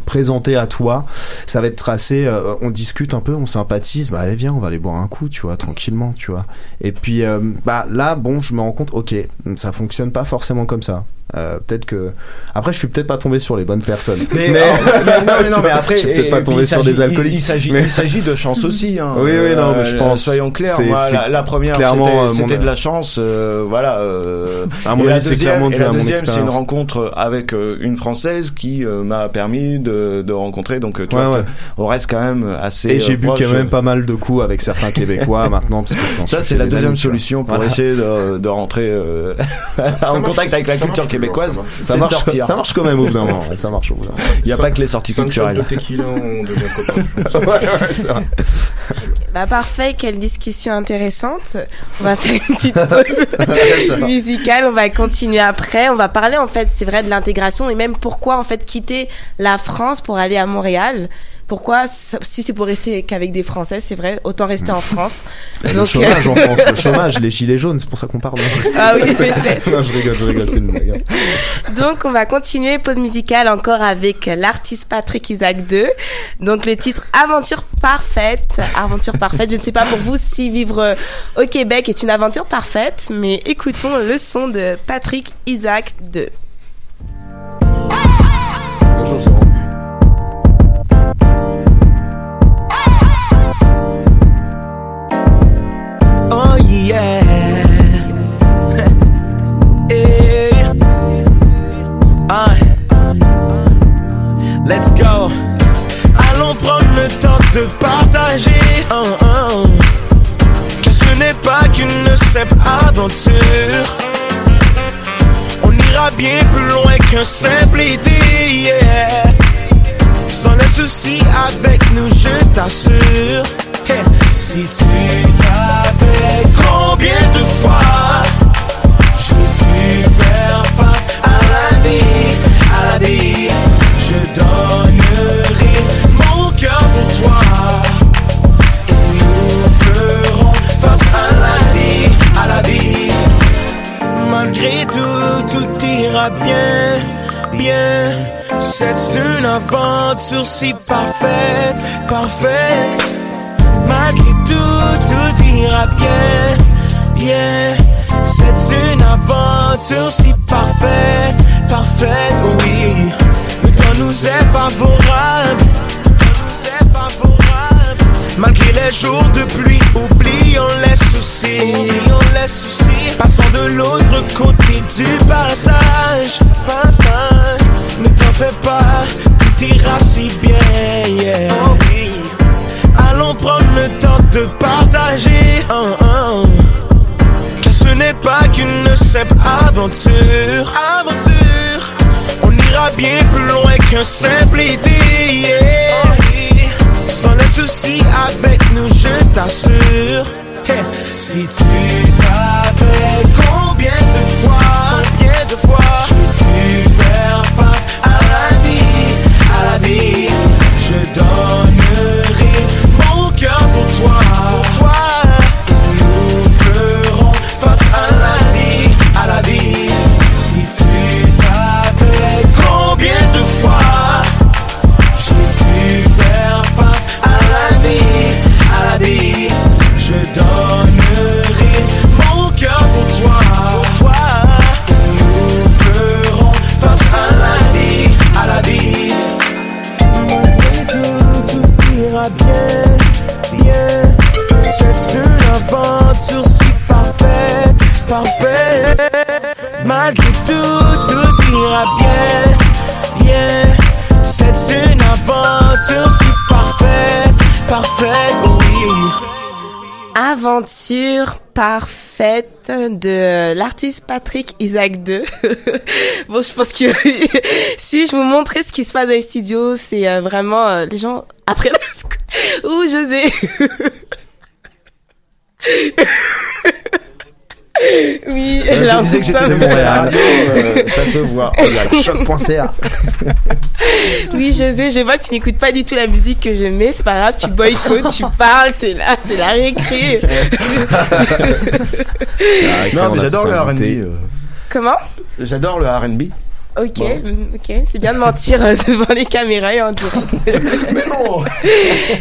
présenter à toi, ça va être tracé, euh, on discute un peu, on sympathise, bah allez viens, on va aller boire un coup, tu vois, tranquillement, tu vois. Et puis euh, bah là, bon, je me rends compte, ok, ça fonctionne pas forcément comme ça. Euh, peut-être que après je suis peut-être pas tombé sur les bonnes personnes Mais, oh, mais- non, mais non, mais après, je suis peut-être pas puis tombé il sur des s'agit- alcooliques Il s'agit, mais- il s'agit de chance aussi. Hein. Oui, oui, non, mais je Euh, pense- Soyons clairs. c'est- Moi, c'est la, la première, clairement, c'était- euh, mon- c'était de la chance. euh, voilà. euh, À mon et la avis, c'est deuxième- clairement et dû la à mon deuxième, c'est une rencontre avec euh, une française qui euh, m'a permis de, de rencontrer. Donc, tu Ouais, on reste quand même assez. Et j'ai euh, bu quand même pas mal de coups avec certains Québécois maintenant parce que je pense Ça, que c'est la deuxième solution pour essayer de, de rentrer euh, en contact avec la culture marche ça marche. Ça de marche, sortir. ça marche quand même au bout d'un moment. Ça marche au bout d'un moment. Il n'y a pas que les sorties culturelles. de tequila, on devient copain. Ouais, ouais, c'est vrai. Bah parfait, quelle discussion intéressante. On va faire une petite pause musicale, on va continuer après. On va parler en fait, c'est vrai, de l'intégration et même pourquoi en fait quitter la France pour aller à Montréal. Pourquoi, si c'est pour rester qu'avec des Français, c'est vrai, autant rester en France. Le Donc, chômage euh, en France, le chômage, les gilets jaunes, c'est pour ça qu'on parle. Ah oui, peut-être. non, je rigole, je rigole, c'est une blague. Donc, on va continuer pause musicale encore avec l'artiste Patrick Isaac II. Donc, le titre Aventure parfaite. Aventure parfaite. Je ne sais pas pour vous si vivre au Québec est une aventure parfaite, mais écoutons le son de Patrick Isaac II. Bonjour, Let's go. Allons prendre le temps de partager. Oh, oh. Que ce n'est pas qu'une simple aventure. On ira bien plus loin qu'un simple. Yeah. Sans les soucis avec nous, je t'assure. Si tu savais combien de fois j'ai dû faire face à la vie, à la vie, je donnerai mon cœur pour toi. Nous ferons face à la vie, à la vie. Malgré tout, tout ira bien, bien. C'est une aventure si parfaite, parfaite. Malgré tout, tout ira bien, bien. C'est une aventure si parfaite, parfaite, oui. Le temps nous est favorable, nous est favorable. Malgré les jours de pluie, oublions les soucis. Oublions les soucis. Passons de l'autre côté du passage. Passage. Ne t'en fais pas, tout ira si bien. yeah. Allons prendre le temps de partager. oh, oh. Que ce n'est pas qu'une simple aventure. Aventure. On ira bien plus loin qu'un simple été. yeah. Sans les soucis avec nous, je t'assure. Si tu savais combien de fois, combien de fois dû faire face à la vie, à la vie, je donnerai cœur pour toi, C'est une aventure si parfaite, parfaite, oui. Aventure parfaite de l'artiste Patrick Isaac II. bon, je pense que si je vous montrais ce qui se passe dans les studios, c'est euh, vraiment euh, les gens après la Ouh, José. oui, Euh, là, je disais que j'étais Montréal, euh, ça se voit. Oh, choc.ca. Oui, José, je vois que tu n'écoutes pas du tout la musique que je mets. C'est pas grave, tu boycottes, tu parles, t'es là, c'est la récré. Non, mais j'adore le R&B. euh. Comment? J'adore le R&B. Ok, Bon. mm, ok, c'est bien de mentir euh, devant les caméras et en direct. Mais non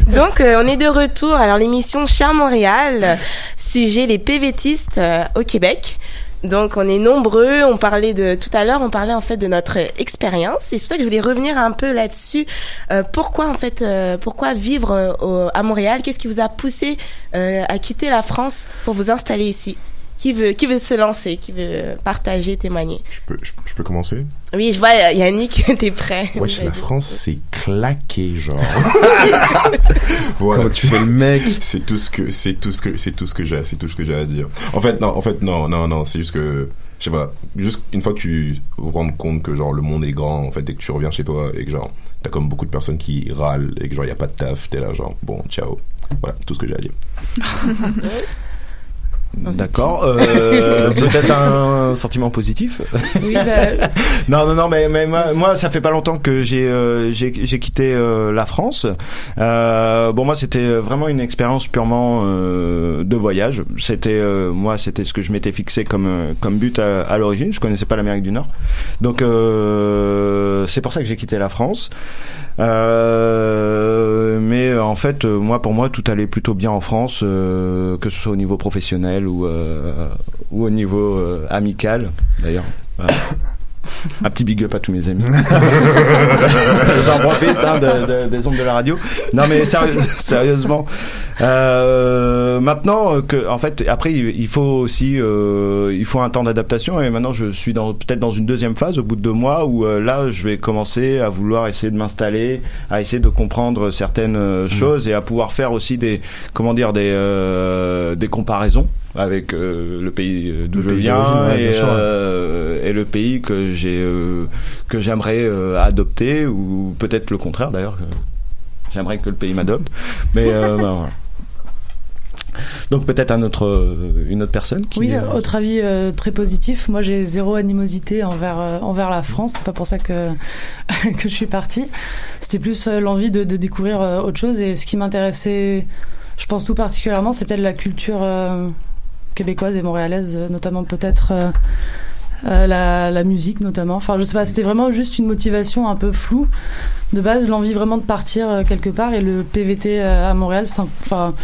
Donc, euh, on est de retour. Alors, l'émission Cher Montréal, sujet les PVTistes euh, au Québec. Donc, on est nombreux. On parlait de tout à l'heure, on parlait en fait de notre expérience. C'est pour ça que je voulais revenir un peu là-dessus. Euh, pourquoi en fait, pourquoi vivre au- à Montréal? Qu'est-ce qui vous a poussé à quitter la France pour vous installer ici? Qui veut, qui veut se lancer Qui veut partager, témoigner Je peux, je, je peux commencer? Oui, je vois euh, Yannick, t'es prêt. Wesh, la. France, c'est claqué, genre. voilà. Comment tu fais le mec? C'est tout ce que, c'est tout ce que, c'est tout ce que j'ai, c'est tout ce que j'ai à dire. En fait, non, en fait, non, non, non, c'est juste que, je sais pas, juste une fois que tu te rends compte que, genre, le monde est grand, en fait, et que tu reviens chez toi, et que, genre, t'as comme beaucoup de personnes qui râlent, et que, genre, y a pas de taf, t'es là, genre, bon, ciao. Voilà, tout ce que j'ai à dire. D'accord. Euh, Peut-être un sentiment positif? Oui, bah, non, non, non, mais, mais moi, moi, ça fait pas longtemps que j'ai euh, j'ai quitté euh, la France. Euh, bon, moi, c'était vraiment une expérience purement euh, de voyage. C'était euh, moi, c'était ce que je m'étais fixé comme comme but à, à l'origine. Je connaissais pas l'Amérique du Nord, donc euh, c'est pour ça que j'ai quitté la France. Euh, mais en fait, moi, pour moi, tout allait plutôt bien en France, euh, que ce soit au niveau professionnel ou euh, ou au niveau euh, amical, d'ailleurs. Un petit big up à tous mes amis. J'en profite hein, de- de- des ondes de la radio. Non mais sérieux- sérieusement, euh, maintenant que en fait après il faut aussi euh, il faut un temps d'adaptation et maintenant je suis dans peut-être dans une deuxième phase au bout de deux mois où euh, là je vais commencer à vouloir essayer de m'installer, à essayer de comprendre certaines euh, choses et à pouvoir faire aussi des comment dire des des comparaisons avec le pays d'où je viens et, et le pays que j'ai euh, que j'aimerais euh, adopter ou peut-être le contraire d'ailleurs j'aimerais que le pays m'adopte mais euh, ben, voilà. donc peut-être un autre une autre personne qui Oui, autre avis euh, très positif. Moi, j'ai zéro animosité envers euh, envers la France. C'est pas pour ça que que je suis partie. C'était plus euh, l'envie de, de découvrir autre chose. Et ce qui m'intéressait, je pense tout particulièrement, c'est peut-être la culture québécoise et montréalaise, notamment peut-être. Euh, la, la musique notamment. Enfin, je sais pas, c'était vraiment juste une motivation un peu floue. De base, l'envie vraiment de partir euh, quelque part et le PVT euh, à Montréal, c'est enfin,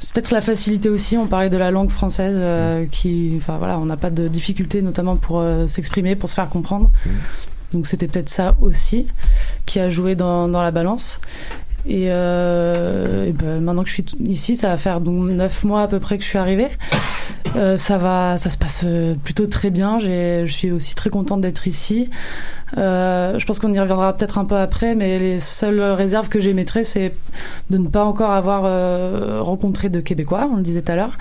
c'est peut-être la facilité aussi. On parlait de la langue française euh, qui, enfin voilà, on n'a pas de difficulté notamment pour euh, s'exprimer, pour se faire comprendre. Donc c'était peut-être ça aussi qui a joué dans, dans la balance. Et, euh, et ben, maintenant que je suis ici, ça va faire donc neuf mois à peu près que je suis arrivée. Euh, ça va, ça se passe euh, plutôt très bien. Je suis aussi très contente d'être ici. Euh, je pense qu'on y reviendra peut-être un peu après, mais les seules réserves que j'émettrais, c'est de ne pas encore avoir rencontré de Québécois, on le disait tout à l'heure.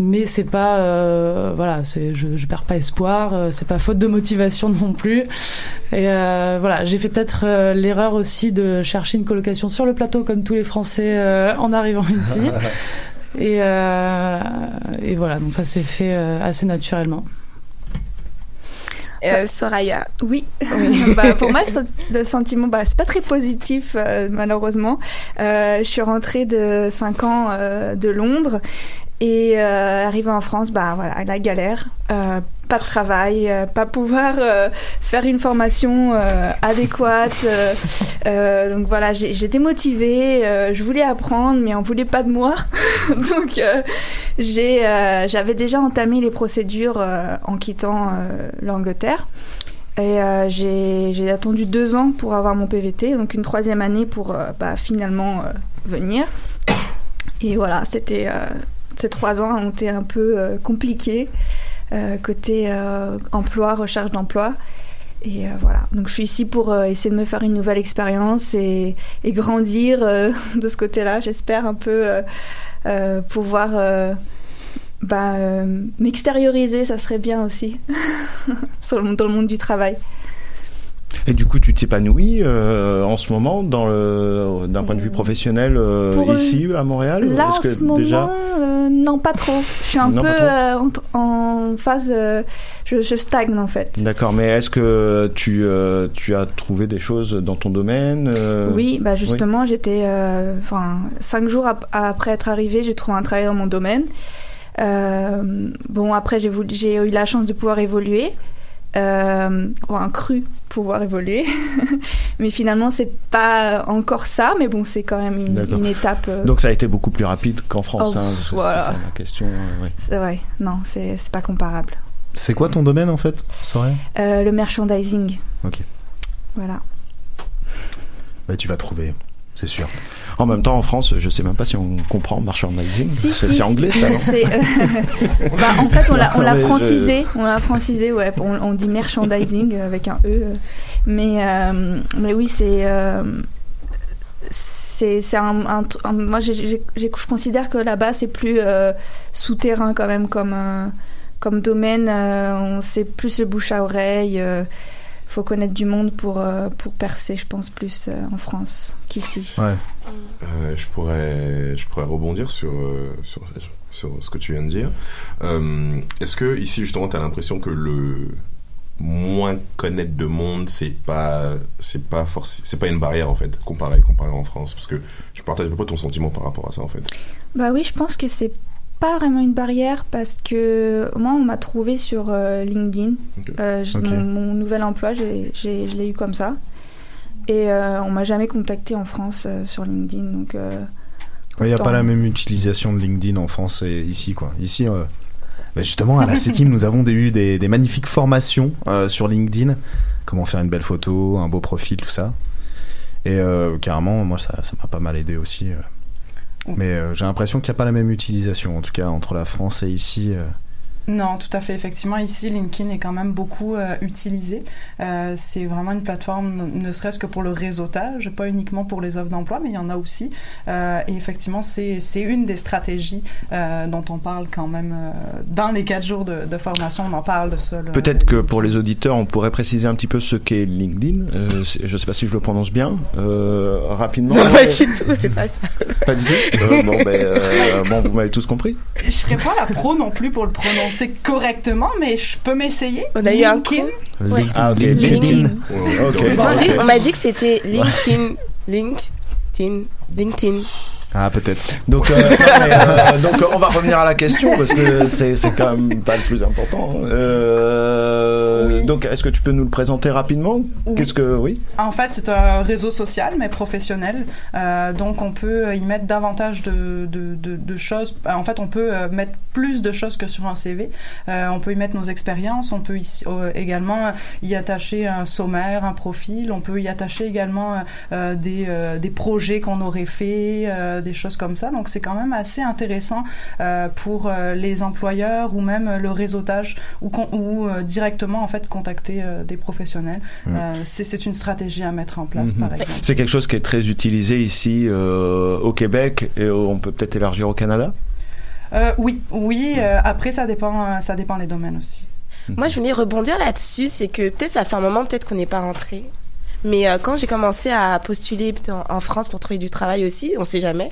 Mais c'est pas, voilà, je, je perds pas espoir. c'est pas faute de motivation non plus. Et voilà, j'ai fait peut-être l'erreur aussi de chercher une colocation sur le plateau, comme tous les Français en arrivant ici. Et, euh, et voilà, donc ça s'est fait euh, assez naturellement. Euh, Soraya. Oui, bah, pour moi, le, sen- le sentiment, bah, c'est pas très positif, euh, malheureusement. Euh, je suis rentrée de 5 ans euh, de Londres et euh, arrivée en France, bah voilà, la galère. Pas de travail, euh, pas pouvoir euh, faire une formation euh, adéquate. donc voilà, j'étais motivée, je voulais apprendre, mais on voulait pas de moi. donc j'avais déjà entamé les procédures en quittant l'Angleterre. Et j'ai attendu deux ans pour avoir mon PVT, donc une troisième année pour bah, finalement venir. Et voilà, c'était ces trois ans ont été un peu compliqués côté euh, emploi, recherche d'emploi. Et euh, voilà, donc je suis ici pour euh, essayer de me faire une nouvelle expérience et, et grandir euh, de ce côté-là. J'espère un peu euh, euh, pouvoir euh, bah, euh, m'extérioriser, ça serait bien aussi dans le monde du travail. Et du coup tu t'épanouis euh, en ce moment dans le d'un point de vue professionnel euh, Pour le- ici à Montréal Là, en ce moment, euh, non, pas trop. Je suis un Non, peu euh, en, en phase. euh, je, je stagne en fait. D'accord, mais est-ce que tu, euh, tu as trouvé des choses dans ton domaine euh, Oui, bah justement, j'étais, euh, enfin, cinq jours ap- après être arrivée, j'ai trouvé un travail dans mon domaine. Euh, bon, après, j'ai eu la chance de pouvoir évoluer. Euh, ou un cru pouvoir évoluer. mais finalement, c'est pas encore ça, mais bon, c'est quand même une, étape. euh, Donc ça a été beaucoup plus rapide qu'en France. Oh, hein, c'est- voilà. c'est la question. euh, ouais. c'est vrai, non, c'est c'est pas comparable. C'est quoi ton domaine en fait, Soraya Euh, le merchandising, Ok. voilà. Bah, tu vas trouver, c'est sûr. En même temps, en France, je sais même pas si on comprend merchandising. Si, c'est si, anglais, ça, non euh, bah, En fait, on l'a on l'a Non, mais je- francisé, on l'a francisé, ouais. On, on dit merchandising avec un E. euh. Mais, euh, mais oui, c'est. euh, c'est c'est un, un tr- un- moi je considère que là-bas c'est plus euh, souterrain quand même comme euh, comme domaine euh, on c'est plus le bouche à oreille euh, faut connaître du monde pour euh, pour percer je pense plus euh, en France qu'ici Ouais. Euh, je pourrais, je pourrais rebondir sur, euh, sur, sur ce que tu viens de dire. Euh, Est-ce que ici justement, tu as l'impression que le moins connaître de monde, c'est pas, c'est pas forcément, c'est pas une barrière en fait, comparé, comparé en France, parce que je partage un peu ton sentiment par rapport à ça en fait. Bah oui, je pense que c'est pas vraiment une barrière parce que moi, on m'a trouvé sur euh, LinkedIn. Euh, mon, mon nouvel emploi, je l'ai eu comme ça. Et euh, on m'a jamais contacté en France euh, sur LinkedIn. Donc, euh, Il n'y a pas la même utilisation de LinkedIn en France et ici, quoi. Ici, euh, bah, justement, à la CETIM, nous avons eu des, des magnifiques formations euh, sur LinkedIn. Comment faire une belle photo, un beau profil, tout ça. Et euh, carrément, moi, ça ça m'a pas mal aidé aussi. euh. Mais euh, j'ai l'impression qu'il n'y a pas la même utilisation, en tout cas, entre la France et ici. Non, tout à fait. Effectivement, ici, LinkedIn est quand même beaucoup euh, utilisé. Euh, c'est vraiment une plateforme, ne serait-ce que pour le réseautage, pas uniquement pour les offres d'emploi, mais il y en a aussi. Euh, et effectivement, c'est une des stratégies euh, dont on parle quand même euh, dans les quatre jours de, de formation. On en parle de ça. Peut-être que pour les auditeurs, on pourrait préciser un petit peu ce qu'est LinkedIn. Euh, je sais pas si je le prononce bien. Euh, rapidement. Non, pas du tout, c'est pas ça. Pas du tout. Euh, bon, ben, euh, bon, vous m'avez tous compris. Je serais pas la pro non plus pour le prononcer correctement, mais je peux m'essayer. On a eu un LinkedIn. coup. Ouais. Ah, ok. LinkedIn. Ok. On m'a dit- on m'a dit que c'était LinkedIn. LinkedIn. LinkedIn. Ah, peut-être. Donc, euh, non, mais, euh, donc, euh, on va revenir à la question parce que c'est c'est quand même pas le plus important. hein. Donc, est-ce que tu peux nous le présenter rapidement? Qu'est-ce que oui? En fait, c'est un réseau social, mais professionnel. Euh, donc, on peut y mettre davantage de, de, de, de choses. En fait, on peut mettre plus de choses que sur un CV. Euh, on peut y mettre nos expériences. On peut euh, également y attacher un sommaire, un profil. On peut y attacher également euh, des, euh, des projets qu'on aurait fait, euh, des choses comme ça. Donc, c'est quand même assez intéressant euh, pour euh, les employeurs ou même le réseautage ou, con- ou euh, directement, en fait, contacter euh, des professionnels. Euh, c'est une stratégie à mettre en place, Mhm. par exemple. C'est quelque chose qui est très utilisé ici euh, au Québec et on peut peut-être élargir au Canada? Euh, oui, oui. euh, après, ça dépend, euh, ça dépend les domaines aussi. Moi, je voulais rebondir là-dessus, c'est que peut-être ça fait un moment, peut-être qu'on n'est pas rentré. Mais euh, quand j'ai commencé à postuler en, en France pour trouver du travail aussi, on sait jamais.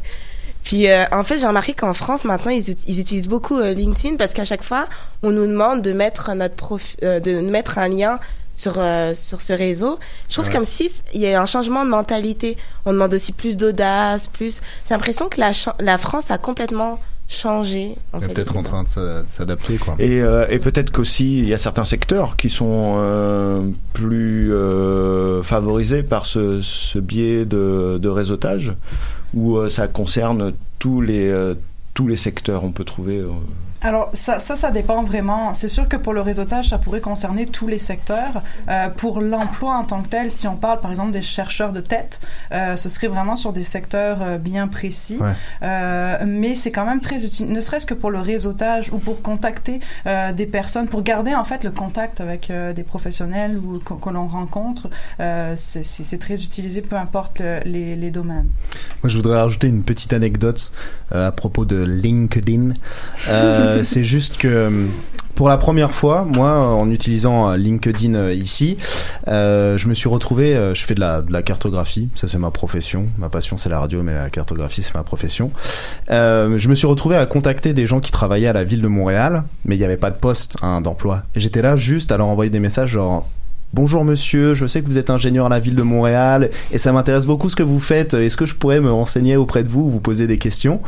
Puis euh, en fait, j'ai remarqué qu'en France maintenant, ils, ut- ils utilisent beaucoup euh, LinkedIn parce qu'à chaque fois, on nous demande de mettre notre de mettre un lien sur sur ce réseau. Je trouve Ouais. comme si il y a un changement de mentalité. On demande aussi plus d'audace, plus. J'ai l'impression que la la France a complètement changé. En fait. peut-être en train de s'a- de s'adapter, quoi. Et, euh, et peut-être qu'aussi il y a certains secteurs qui sont euh, plus euh, favorisés par ce, ce biais de, de réseautage où euh, ça concerne tous les euh, tous les secteurs. On peut trouver. Alors ça, ça, ça dépend vraiment. C'est sûr que pour le réseautage, ça pourrait concerner tous les secteurs. Euh, pour l'emploi en tant que tel, si on parle par exemple des chercheurs de tête, euh, ce serait vraiment sur des secteurs euh, bien précis. Ouais. Mais c'est quand même très utile, ne serait-ce que pour le réseautage ou pour contacter des personnes, pour garder en fait le contact avec des professionnels ou que, que l'on rencontre. C'est- très utilisé, peu importe le- les, les domaines. Moi, je voudrais rajouter une petite anecdote à propos de LinkedIn. Euh, c'est juste que euh, pour la première fois, moi, en utilisant euh, LinkedIn ici, je me suis retrouvé. je fais de la, cartographie. Ça, c'est ma profession. Ma passion, c'est la radio, mais la cartographie, c'est ma profession. Je me suis retrouvé à contacter des gens qui travaillaient à la ville de Montréal, mais il n'y avait pas de poste hein, d'emploi. J'étais là juste à leur envoyer des messages genre. Bonjour monsieur, je sais que vous êtes ingénieur à la ville de Montréal et ça m'intéresse beaucoup ce que vous faites. Est-ce que je pourrais me renseigner auprès de vous, vous poser des questions?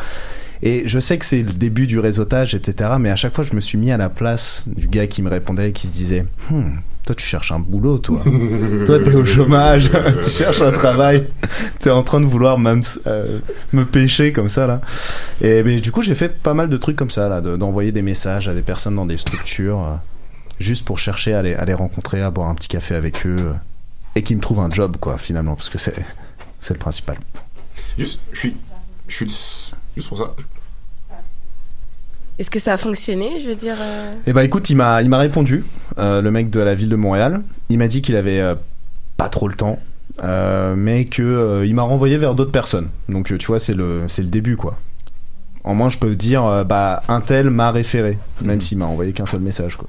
Et je sais que c'est le début du réseautage, etc. Mais à chaque fois, je me suis mis à la place du gars qui me répondait et qui se disait Hmm, Toi, tu cherches un boulot, toi. toi, t'es au chômage, tu cherches un travail. T'es en train de vouloir même euh, me pêcher comme ça, là. Et mais, du coup, j'ai fait pas mal de trucs comme ça, là, de- d'envoyer des messages à des personnes dans des structures, euh, juste pour chercher à les, à les rencontrer, à boire un petit café avec eux, euh, et qu'ils me trouvent un job, quoi, finalement, parce que c'est c'est le principal. Juste, je suis, je suis le- juste pour ça. Est-ce que ça a fonctionné Je veux dire. euh, Eh ben écoute, il m'a il m'a répondu, euh, le mec de la ville de Montréal. Il m'a dit qu'il avait euh, pas trop le temps, euh, mais que euh, il m'a renvoyé vers d'autres personnes. Donc tu vois, c'est le c'est le début quoi. En moins, je peux dire euh, bah un tel m'a référé, même s'il m'a envoyé qu'un seul message quoi.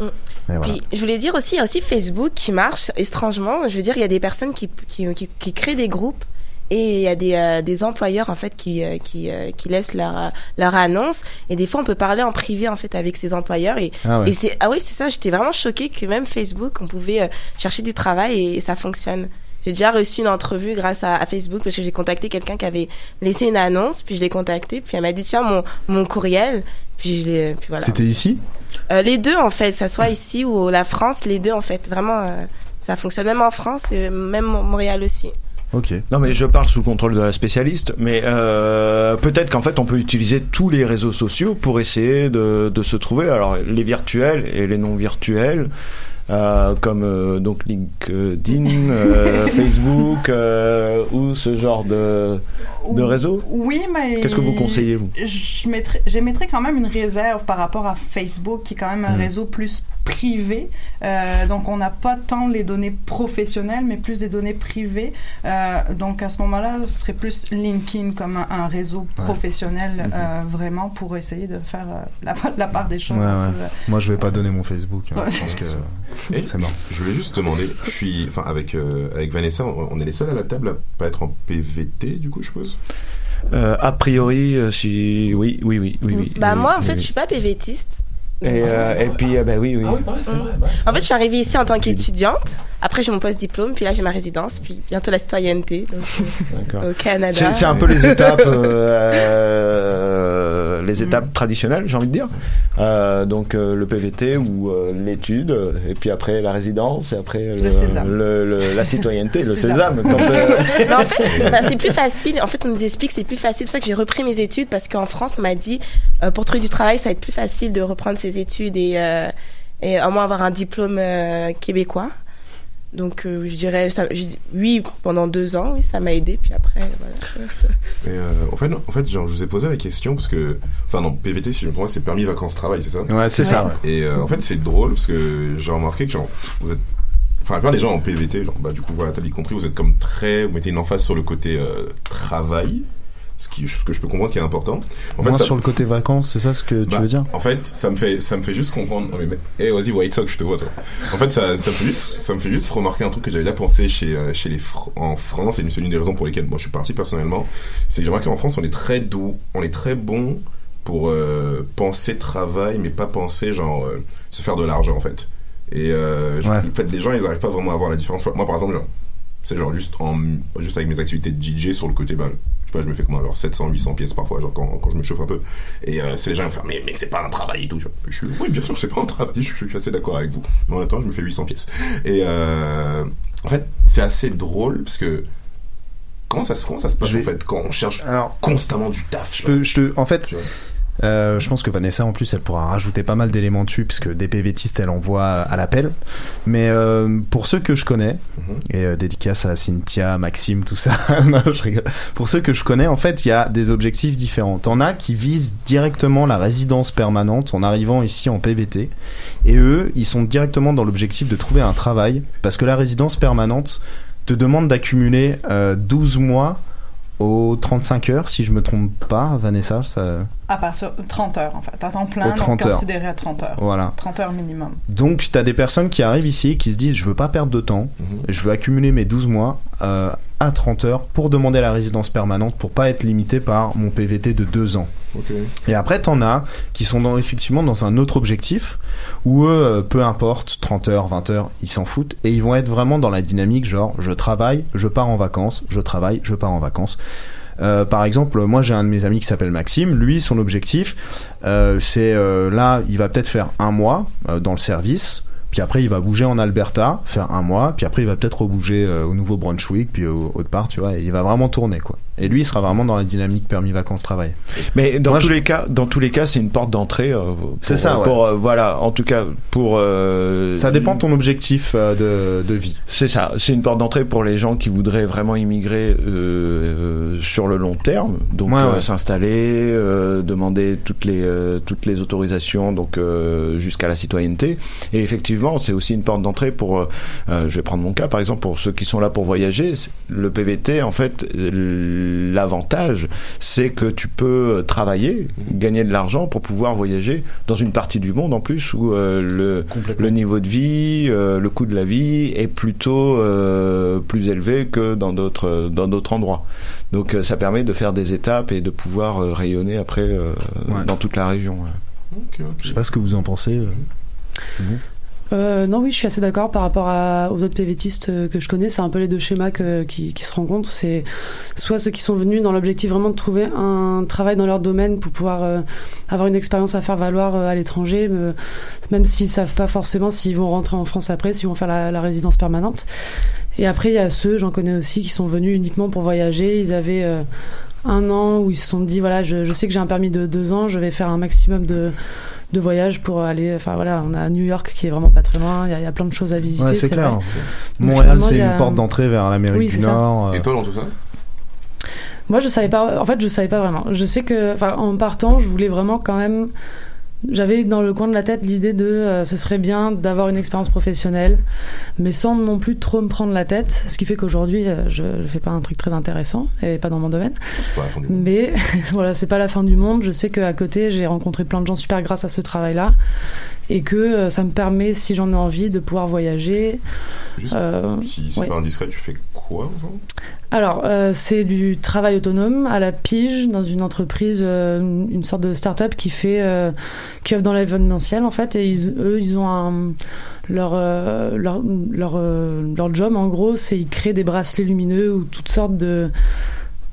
Mm. Voilà. Puis, je voulais dire aussi, il y a aussi Facebook qui marche étrangement. Je veux dire, il y a des personnes qui, qui, qui, qui créent des groupes et il y a des, euh, des employeurs en fait qui, euh, qui, euh, qui laissent leur, leur annonce. Et des fois on peut parler en privé en fait avec ces employeurs. Et, Ah ouais. et c'est ah oui c'est ça. J'étais vraiment choquée que même Facebook on pouvait chercher du travail et, ça fonctionne. J'ai déjà reçu une entrevue grâce à, à Facebook parce que j'ai contacté quelqu'un qui avait laissé une annonce puis je l'ai contacté puis elle m'a dit tiens mon, mon courriel puis je l'ai puis voilà. C'était ici? Les deux en fait, ça soit ici ou la France, les deux en fait, vraiment, ça fonctionne. Même en France, même Montréal aussi. Ok. Non mais je parle sous le contrôle de la spécialiste, mais euh, peut-être qu'en fait on peut utiliser tous les réseaux sociaux pour essayer de, de se trouver. Alors les virtuels et les non virtuels, euh, comme euh, donc LinkedIn, euh, Facebook ou ce genre de, de réseau. Oui, mais. Qu'est-ce que vous conseillez, vous? Je mettrais, j'émettrais quand même une réserve par rapport à Facebook, qui est quand même un Mm. réseau plus privé. Euh, donc, on n'a pas tant les données professionnelles, mais plus des données privées. Euh, donc, à ce moment-là, ce serait plus LinkedIn comme un, un réseau professionnel, Mm-hmm. euh, vraiment, pour essayer de faire euh, la, la part des choses. Ouais, entre, ouais. Moi, je vais pas donner mon Facebook. hein. Ouais. Je pense que Et c'est mort. Je voulais juste demander, je suis, enfin avec euh, avec Vanessa, on, on est les seuls à la table à pas être en PVT du coup, je suppose? Euh, a priori, si oui, oui, oui, oui, oui. bah oui, moi en oui, fait oui. je suis pas PVTiste. Et, euh, et puis, euh, bah oui, oui. En fait je suis arrivée ici en tant qu'étudiante, après j'ai mon post-diplôme, puis là j'ai ma résidence, puis bientôt la citoyenneté donc, D'accord. euh, au Canada. C'est c'est un peu les étapes, euh, les étapes traditionnelles, j'ai envie de dire. Euh, donc euh, le PVT ou euh, l'étude, et puis après la résidence, et après le, sésame. le- le- la citoyenneté, le sésame. quand, euh, Mais en fait, bah, c'est plus facile. En fait, on nous explique que c'est plus facile. C'est pour ça que j'ai repris mes études parce qu'en France, on m'a dit euh, pour trouver du travail, ça va être plus facile de reprendre ses études et euh, et au moins avoir un diplôme euh, québécois. Donc, euh, je dirais, ça, je- oui, pendant deux ans, oui, ça m'a aidé. Puis après, voilà. Mais euh, en fait, en fait, genre, je vous ai posé la question parce que, enfin non, PVT, si je me trompe, c'est permis vacances travail, c'est ça? Ouais, c'est ça. ouais. Et euh, en fait, c'est drôle parce que j'ai remarqué que genre, vous êtes, enfin, la plupart des gens en PVT, genre, bah du coup, voilà, t'as bien compris, vous êtes comme très, vous mettez une emphase sur le côté euh, travail, ce qui, ce que je peux comprendre qui est important. En Moins ça- sur le côté vacances, c'est ça ce que tu bah, veux dire En fait, ça me fait, ça me fait juste comprendre. Mais, mais- eh, vas-y, White Sox, je te vois, toi. En fait, ça, ça me fait juste, ça me fait juste remarquer un truc que j'avais déjà pensé chez, euh, chez les Fr- en France, et c'est une des raisons pour lesquelles moi je suis parti personnellement. C'est que j'ai remarqué qu'en France, on est très doux, on est très bon pour euh, penser travail, mais pas penser genre euh, se faire de l'argent en fait. Et euh, Ouais. en fait, les gens, ils arrivent pas vraiment à voir la différence. Moi, par exemple, genre, c'est genre juste en juste avec mes activités de DJ sur le côté bah je sais pas je me fais comment alors 700 800 pièces parfois genre quand, quand je me chauffe un peu. Et euh, c'est les gens qui me font mais mec c'est pas un travail et tout. Je, suis oui bien sûr c'est pas un travail je, suis assez d'accord avec vous. Mais en temps je me fais 800 pièces. Et euh, en fait c'est assez drôle parce que comment ça se comment ça se passe vais- en fait quand on cherche Alors, constamment du taf je peux, je te, en fait, je pense que Vanessa en plus elle pourra rajouter pas mal d'éléments dessus puisque des PVTistes elle envoie à l'appel. Mais euh, pour ceux que je connais Mhm. et euh, dédicace à Cynthia, Maxime tout ça non je rigole. Pour ceux que je connais en fait il y a des objectifs différents. T'en as qui visent directement la résidence permanente en arrivant ici en PVT et eux ils sont directement dans l'objectif de trouver un travail parce que la résidence permanente te demande d'accumuler euh, 12 mois aux 35 heures si je me trompe pas Vanessa ça... À partir de 30 heures, en fait. À temps plein, Aux 30 donc heures. considéré à 30 heures. voilà 30 heures minimum. Donc, tu as des personnes qui arrivent ici et qui se disent Je veux pas perdre de temps, Mhm. je veux accumuler mes 12 mois euh, à 30 heures pour demander la résidence permanente pour pas être limité par mon PVT de 2 ans. Et après, t'en as qui sont dans, effectivement dans un autre objectif où eux, euh, peu importe, 30 heures, 20 heures, ils s'en foutent et ils vont être vraiment dans la dynamique genre je travaille, je pars en vacances, je travaille, je pars en vacances. Euh, par exemple, moi j'ai un de mes amis qui s'appelle Maxime. Lui, son objectif, euh, c'est euh, là, il va peut-être faire un mois euh, dans le service. Puis après, il va bouger en Alberta, faire un mois. Puis après, il va peut-être rebouger euh, au Nouveau-Brunswick, puis au, autre part, tu vois. Et il va vraiment tourner, quoi. Et lui, il sera vraiment dans la dynamique permis vacances travail. Mais dans Moi, tous je- les cas, dans tous les cas, c'est une porte d'entrée. euh, C'est ça, ouais. Pour euh, voilà, en tout cas pour. euh, Ça dépend de ton objectif de, de vie. C'est ça, c'est une porte d'entrée pour les gens qui voudraient vraiment immigrer sur le long terme, donc Ouais, ouais. s'installer, demander toutes les toutes les autorisations, donc jusqu'à la citoyenneté. Et effectivement, c'est aussi une porte d'entrée pour. je vais prendre mon cas, par exemple, pour ceux qui sont là pour voyager, le PVT, en fait, l'avantage, c'est que tu peux travailler, gagner de l'argent pour pouvoir voyager dans une partie du monde en plus où euh, le le niveau de vie, euh, le coût de la vie est plutôt euh, plus élevé que dans d'autres dans d'autres endroits. Donc euh, ça permet de faire des étapes et de pouvoir euh, rayonner après euh, Ouais. dans toute la région. ouais. Je sais pas ce que vous en pensez. euh. Euh, non, oui, je suis assez d'accord par rapport à, aux autres PVTistes euh, que je connais. C'est un peu les deux schémas que- qui, qui se rencontrent. C'est soit ceux qui sont venus dans l'objectif vraiment de trouver un travail dans leur domaine pour pouvoir euh, avoir une expérience à faire valoir euh, à l'étranger, me- même s'ils savent pas forcément s'ils vont rentrer en France après, s'ils vont faire la, la résidence permanente. Et après, il y a ceux, j'en connais aussi, qui sont venus uniquement pour voyager. Ils avaient euh, un an où ils se sont dit voilà, je, je sais que j'ai un permis de deux ans, je vais faire un maximum de de voyage pour aller enfin voilà on a New York qui est vraiment pas très loin il y, a- il y a plein de choses à visiter Ouais, c'est clair. Donc, Montréal, c'est a- une porte d'entrée vers l'Amérique Oui, du ça. Nord. euh. Et toi dans tout ça moi je savais pas en fait je savais pas vraiment je sais que enfin en partant je voulais vraiment quand même j'avais dans le coin de la tête l'idée de euh, ce serait bien d'avoir une expérience professionnelle mais sans non plus trop me prendre la tête ce qui fait qu'aujourd'hui euh, je, je fais pas un truc très intéressant et pas dans mon domaine C'est pas la fin du monde. mais voilà, c'est pas la fin du monde. Je sais qu'à côté, j'ai rencontré plein de gens super grâce à ce travail-là. Et que euh, ça me permet, si j'en ai envie, de pouvoir voyager. Juste, si c'est ouais. pas indiscret, tu fais quoi Alors, euh, c'est du travail autonome à la pige dans une entreprise, euh, une sorte de start-up qui fait, euh, qui offre dans l'événementiel en fait. Et ils, eux, ils ont un, leur, euh, leur, leur, euh, leur job en gros, c'est ils créent des bracelets lumineux ou toutes sortes de.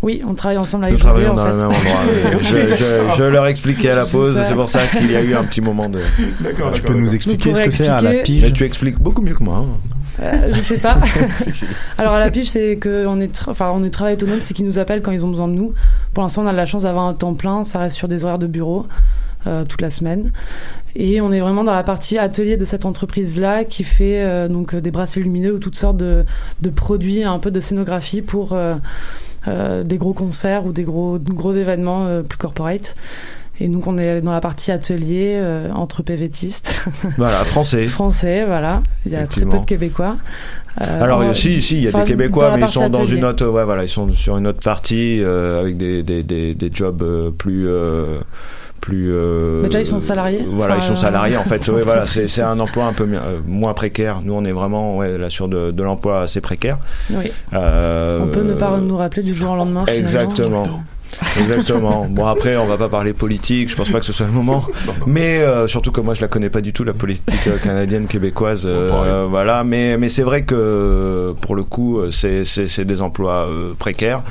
Oui, on travaille ensemble avec Nous José travaillons en dans fait. le même endroit. je, je- je leur expliquais à la pause, c'est pour ça qu'il y a eu un petit moment de. D'accord, Tu peux nous expliquer ce que c'est à la pige Mais tu expliques beaucoup mieux que moi. hein. Euh, je sais pas. Alors à la pige, c'est que on est, tra- enfin on est travail autonome, c'est qu'ils nous appellent quand ils ont besoin de nous. Pour l'instant, on a de la chance d'avoir un temps plein, ça reste sur des horaires de bureau euh, toute la semaine. Et on est vraiment dans la partie atelier de cette entreprise-là qui fait euh, donc euh, des bracelets lumineux ou toutes sortes de, de produits, un peu de scénographie pour des gros concerts ou des gros, gros événements euh, plus corporate. Et donc on est dans la partie atelier euh, entre PVTistes. Voilà, français. Français, voilà. Il y a très peu de Québécois. Euh, Alors en- si, si, il y a des Québécois, mais ils sont dans une autre, ouais, voilà, ils sont sur une autre partie euh, avec des, des, des, des jobs euh, plus euh, plus. euh, Mais déjà, ils sont salariés Voilà, Enfin, ils sont salariés en fait. euh, ouais, voilà, c'est un emploi un peu euh, moins précaire. Nous, on est vraiment ouais, là sur de, de l'emploi assez précaire. Oui. On peut ne pas nous rappeler du jour au lendemain. finalement. Exactement. Bon après, on va pas parler politique. Je pense pas que ce soit le moment. Mais euh, surtout que moi, je la connais pas du tout la politique euh, canadienne, québécoise. euh, euh, voilà. Mais mais c'est vrai que pour le coup, c'est c'est c'est des emplois euh, précaires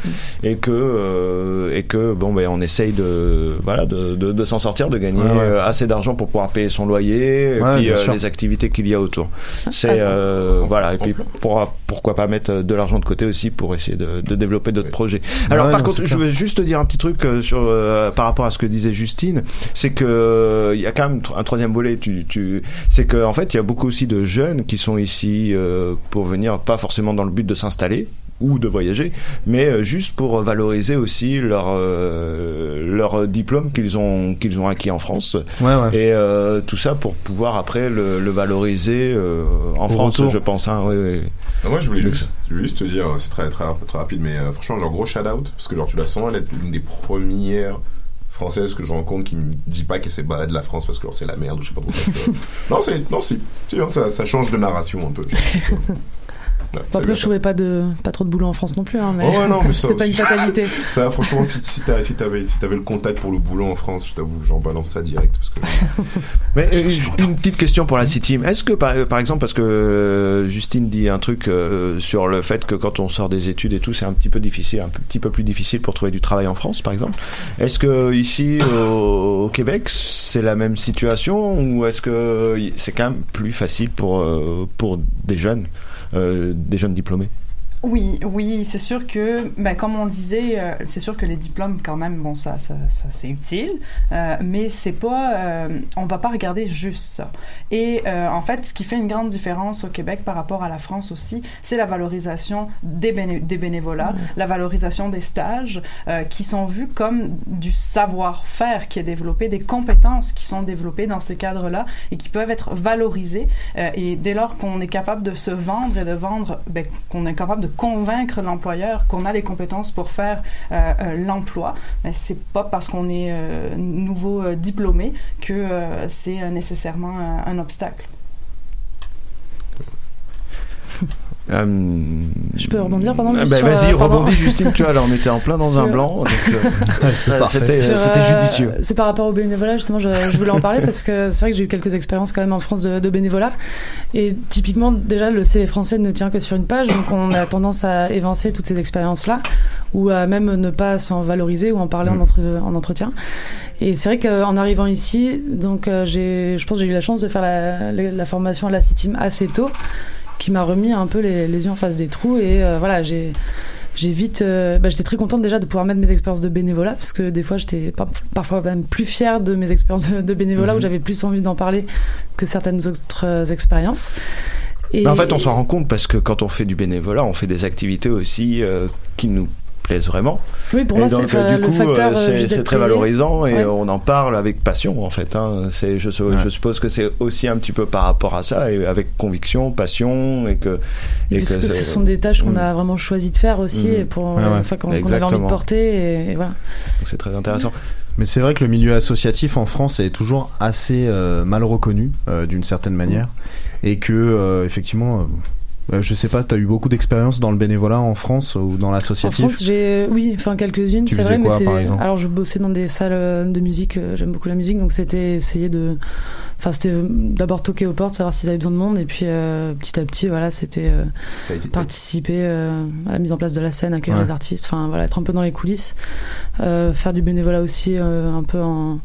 et que euh, et que bon ben on essaye de voilà de de, de s'en sortir, de gagner Ouais, ouais. assez d'argent pour pouvoir payer son loyer et Ouais, puis euh, les activités qu'il y a autour. C'est euh, voilà. Et puis pour, pourquoi pas mettre de l'argent de côté aussi pour essayer de, de développer d'autres projets. Alors ouais, par non, contre, je veux juste te dire un petit truc euh, sur euh, par rapport à ce que disait Justine, c'est que euh, il y a quand même un troisième volet. C'est que en fait, il y a beaucoup aussi de jeunes qui sont ici pour venir, pas forcément dans le but de s'installer ou de voyager, mais euh, juste pour valoriser aussi leur euh, leur diplôme qu'ils ont qu'ils ont acquis en France Ouais, ouais. et euh, tout ça pour pouvoir après le, le valoriser euh, en Au France, retour. je pense. Hein. Ah, moi, je voulais juste, je voulais juste te dire, c'est très, très, très rapide, mais euh, franchement, genre, gros shout out, parce que genre, tu la sens, elle est une des premières françaises que je rencontre qui me dit pas qu'elle s'est barrée de la France parce que c'est la merde ou je sais pas trop. non, c'est, non, c'est, tu vois, ça, ça change de narration un peu. genre. Après, je trouvais pas de pas trop de boulot en France non plus, hein, mais, Oh ouais, non, mais ça c'était pas une fatalité. Ça, franchement, si, si t'avais si t'avais le contact pour le boulot en France, je t'avoue, j'en balance ça direct. Parce que... Mais euh, une petite question pour la City Team. Est-ce que par, par exemple, parce que euh, Justine dit un truc euh, sur le fait que quand on sort des études et tout, c'est un petit peu difficile, un petit peu plus difficile pour trouver du travail en France, par exemple. Est-ce que ici au, au Québec, c'est la même situation ou est-ce que c'est quand même plus facile pour euh, pour des jeunes, des jeunes diplômés? Oui, oui, c'est sûr que, ben, comme on le disait, euh, c'est sûr que les diplômes, quand même, bon, ça, ça, ça c'est utile, euh, mais c'est pas, euh, on va pas regarder juste ça. Et en fait, ce qui fait une grande différence au Québec par rapport à la France aussi, c'est la valorisation des, béné- des bénévolats, la valorisation des stages, qui sont vus comme du savoir-faire qui est développé, des compétences qui sont développées dans ces cadres-là et qui peuvent être valorisées. Et dès lors qu'on est capable de se vendre et de vendre, ben, qu'on est capable de convaincre l'employeur qu'on a les compétences pour faire euh, euh, l'emploi, ben, c'est pas parce qu'on est euh, nouveau diplômé que c'est nécessairement un obstacle. Je peux rebondir, pardon, ben, sur, Vas-y, euh, rebondis, Justine. Tu vois, là, on était en plein dans Sur- un blanc. euh, euh. C'était euh, judicieux. C'est par rapport au bénévolat, justement, je, je voulais en parler parce que c'est vrai que j'ai eu quelques expériences quand même en France de, de bénévolat. Et typiquement, déjà, le CV français ne tient que sur une page, donc on a tendance à évincer toutes ces expériences-là, ou à même ne pas s'en valoriser ou en parler en, entre- en entretien. Et c'est vrai qu'en arrivant ici, donc euh, je pense que j'ai eu la chance de faire la, la- la formation à la CITIM assez tôt, qui m'a remis un peu les, les yeux en face des trous. Et euh, voilà, j'ai j'ai vite euh, bah, j'étais très contente déjà de pouvoir mettre mes expériences de bénévolat parce que des fois j'étais par- parfois même plus fière de mes expériences de, bénévolat Mhm. où j'avais plus envie d'en parler que certaines autres euh, expériences et Mais en fait, on s'en rend compte parce que quand on fait du bénévolat, on fait des activités aussi euh, qui nous plaisent vraiment. Oui, pour et moi, c'est- euh, du coup, euh, euh, c'est très valorisant et Ouais. on en parle avec passion, en fait. Hein. C'est, je, je suppose que c'est aussi un petit peu par rapport à ça, et avec conviction, passion, et que. Et que ce sont des tâches qu'on Mm. a vraiment choisi de faire aussi Mhm. et pour Ouais, ouais. enfin, qu'on qu'on avait envie de porter et, et voilà. Donc c'est très intéressant. Mais c'est vrai que le milieu associatif en France est toujours assez euh, mal reconnu euh, d'une certaine manière et que euh, effectivement, euh, je sais pas, t'as eu beaucoup d'expérience dans le bénévolat en France ou dans En l'associatif. France, j'ai oui, enfin quelques-unes, Tu c'est vrai, mais quoi, c'est par exemple alors je bossais dans des salles euh, de musique, euh, j'aime beaucoup la musique, donc c'était essayer de enfin c'était d'abord toquer aux portes, savoir s'ils avaient besoin de monde et puis euh, petit à petit voilà, c'était euh, participer euh, à la mise en place de la scène, accueillir Ouais. les artistes, enfin voilà, être un peu dans les coulisses, Euh, faire du bénévolat aussi euh, un peu en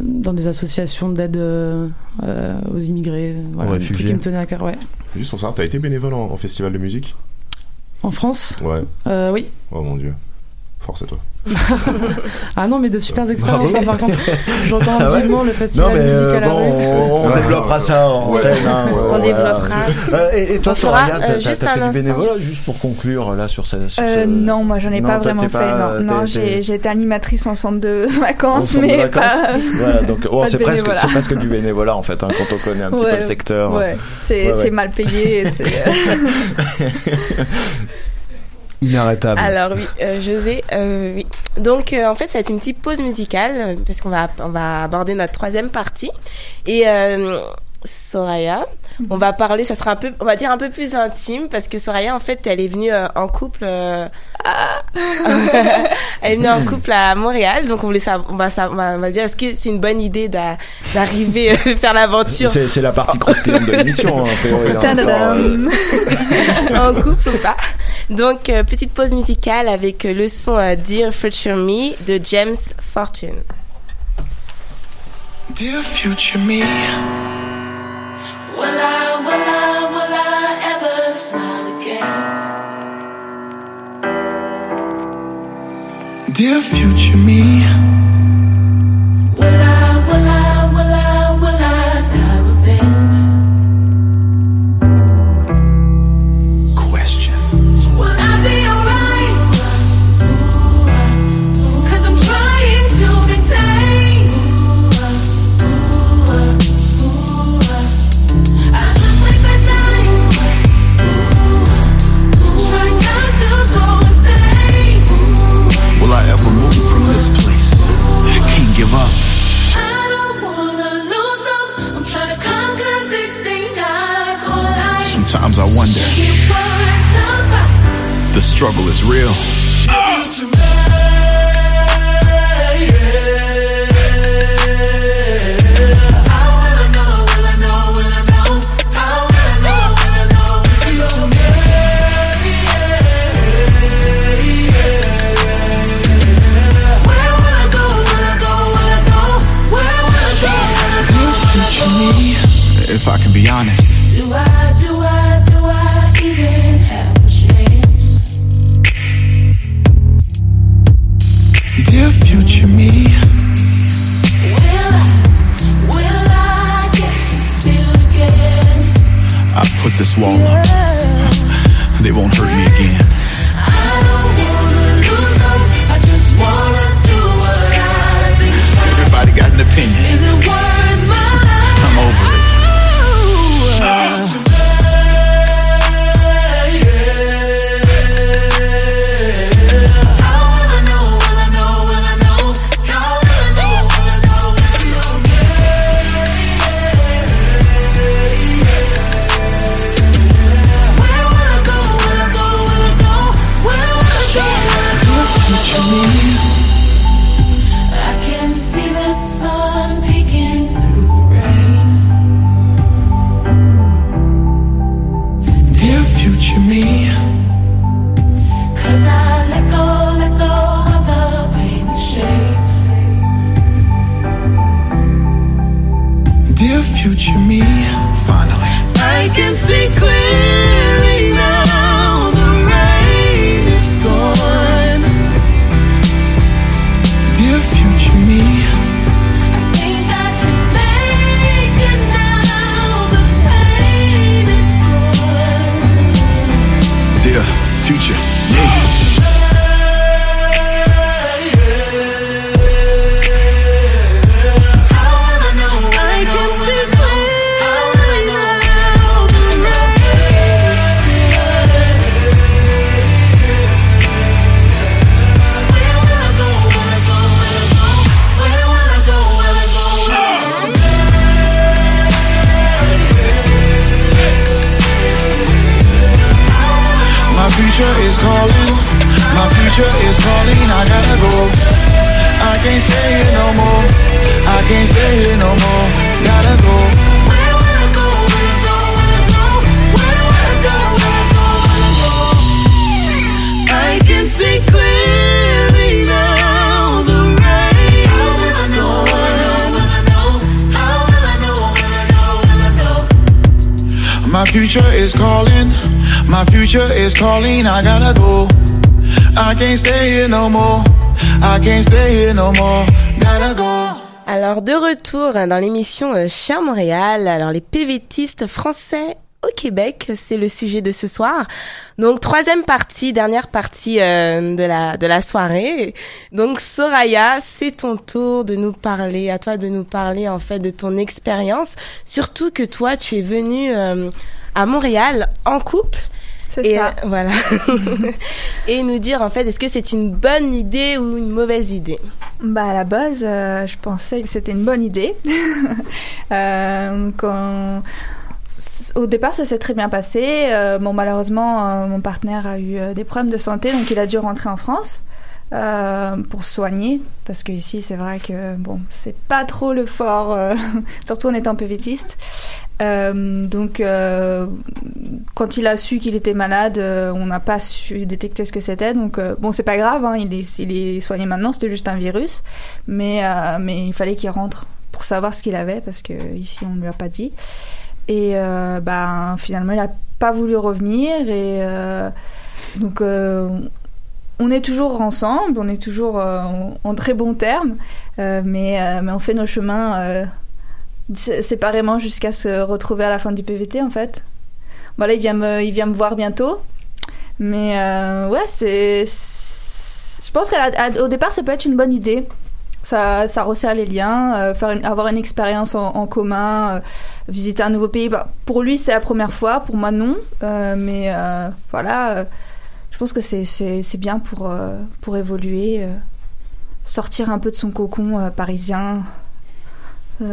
dans des associations d'aide euh, euh, aux immigrés, voilà, Aux un truc réfugiés. qui me tenait à cœur, ouais. Juste pour savoir, t'as été bénévole en, en festival de musique? En France, Ouais. euh, oui. Oh mon dieu. Force à toi. Ah non, mais de super expériences, par contre. J'entends Ah ouais vivement le festival Non, mais musique euh, à la bon, rue. on, développera ça en Ouais. antenne, hein, On voilà. développera. Euh, et, et toi, Soraya, euh, t'as- juste un fait du bénévolat juste pour conclure là sur, ce, sur Euh, ce- non, moi j'en ai Non, pas vraiment fait. pas- non, non j'ai été animatrice en centre de vacances, en centre de mais vacances. pas. Voilà, donc oh, c'est presque, presque du bénévolat en fait, hein, quand on connaît un petit peu le secteur. C'est mal payé. Euh, Inarrêtable. Alors oui, euh, José, euh, oui. Donc euh, en fait, ça va être une petite pause musicale euh, parce qu'on va on va aborder notre troisième partie et Soraya, on va parler, ça sera un peu, on va dire un peu plus intime parce que Soraya en fait, elle est venue euh, en couple. euh, elle est venue en couple à Montréal, donc on voulait savoir, on va, sa- on va, on va dire est-ce que c'est une bonne idée d'a- d'arriver euh, faire l'aventure C'est, c'est la partie croustillante de l'émission. Hein, euh, en couple ou pas. Donc, euh, petite pause musicale avec euh, le son euh, Dear Future Me de James Fortune. Dear future me, dear future me, struggle is real. If I can be honest. Put this wall up. They won't hurt dans l'émission euh, Cher Montréal, alors les PVTistes français au Québec, c'est le sujet de ce soir. Donc troisième partie, dernière partie euh, de la de la soirée. Donc Soraya, c'est ton tour de nous parler, à toi de nous parler en fait de ton expérience, surtout que toi tu es venue euh, à Montréal en couple. Et ça. euh, voilà. et nous dire en fait est-ce que c'est une bonne idée ou une mauvaise idée? Bah à la base, euh, je pensais que c'était une bonne idée. Euh, quand- Au départ, ça s'est très bien passé. Bon, malheureusement, mon partenaire a eu des problèmes de santé, donc il a dû rentrer en France euh, pour soigner. Parce que ici, c'est vrai que bon, c'est pas trop le fort, euh, surtout en étant PVTiste. Euh, donc, euh, quand il a su qu'il était malade, euh, on n'a pas su détecter ce que c'était. Donc, bon, c'est pas grave, hein, il, est, soigné maintenant, c'était juste un virus. Mais, il fallait qu'il rentre pour savoir ce qu'il avait, parce que ici, on ne lui a pas dit. Et ben, finalement, il n'a pas voulu revenir. Et donc, on est toujours ensemble, on est toujours en, très bons termes, mais, on fait nos chemins séparément jusqu'à se retrouver à la fin du PVT en fait. Voilà, il vient me, il vient me voir bientôt, mais euh, ouais, c'est, je pense qu'au départ, ça peut être une bonne idée. Ça, ça resserre les liens, euh, faire avoir une expérience en, commun, euh, visiter un nouveau pays. Bah, pour lui, c'est la première fois, pour moi, non. Mais voilà, je pense que c'est, bien pour, pour évoluer, sortir un peu de son cocon parisien,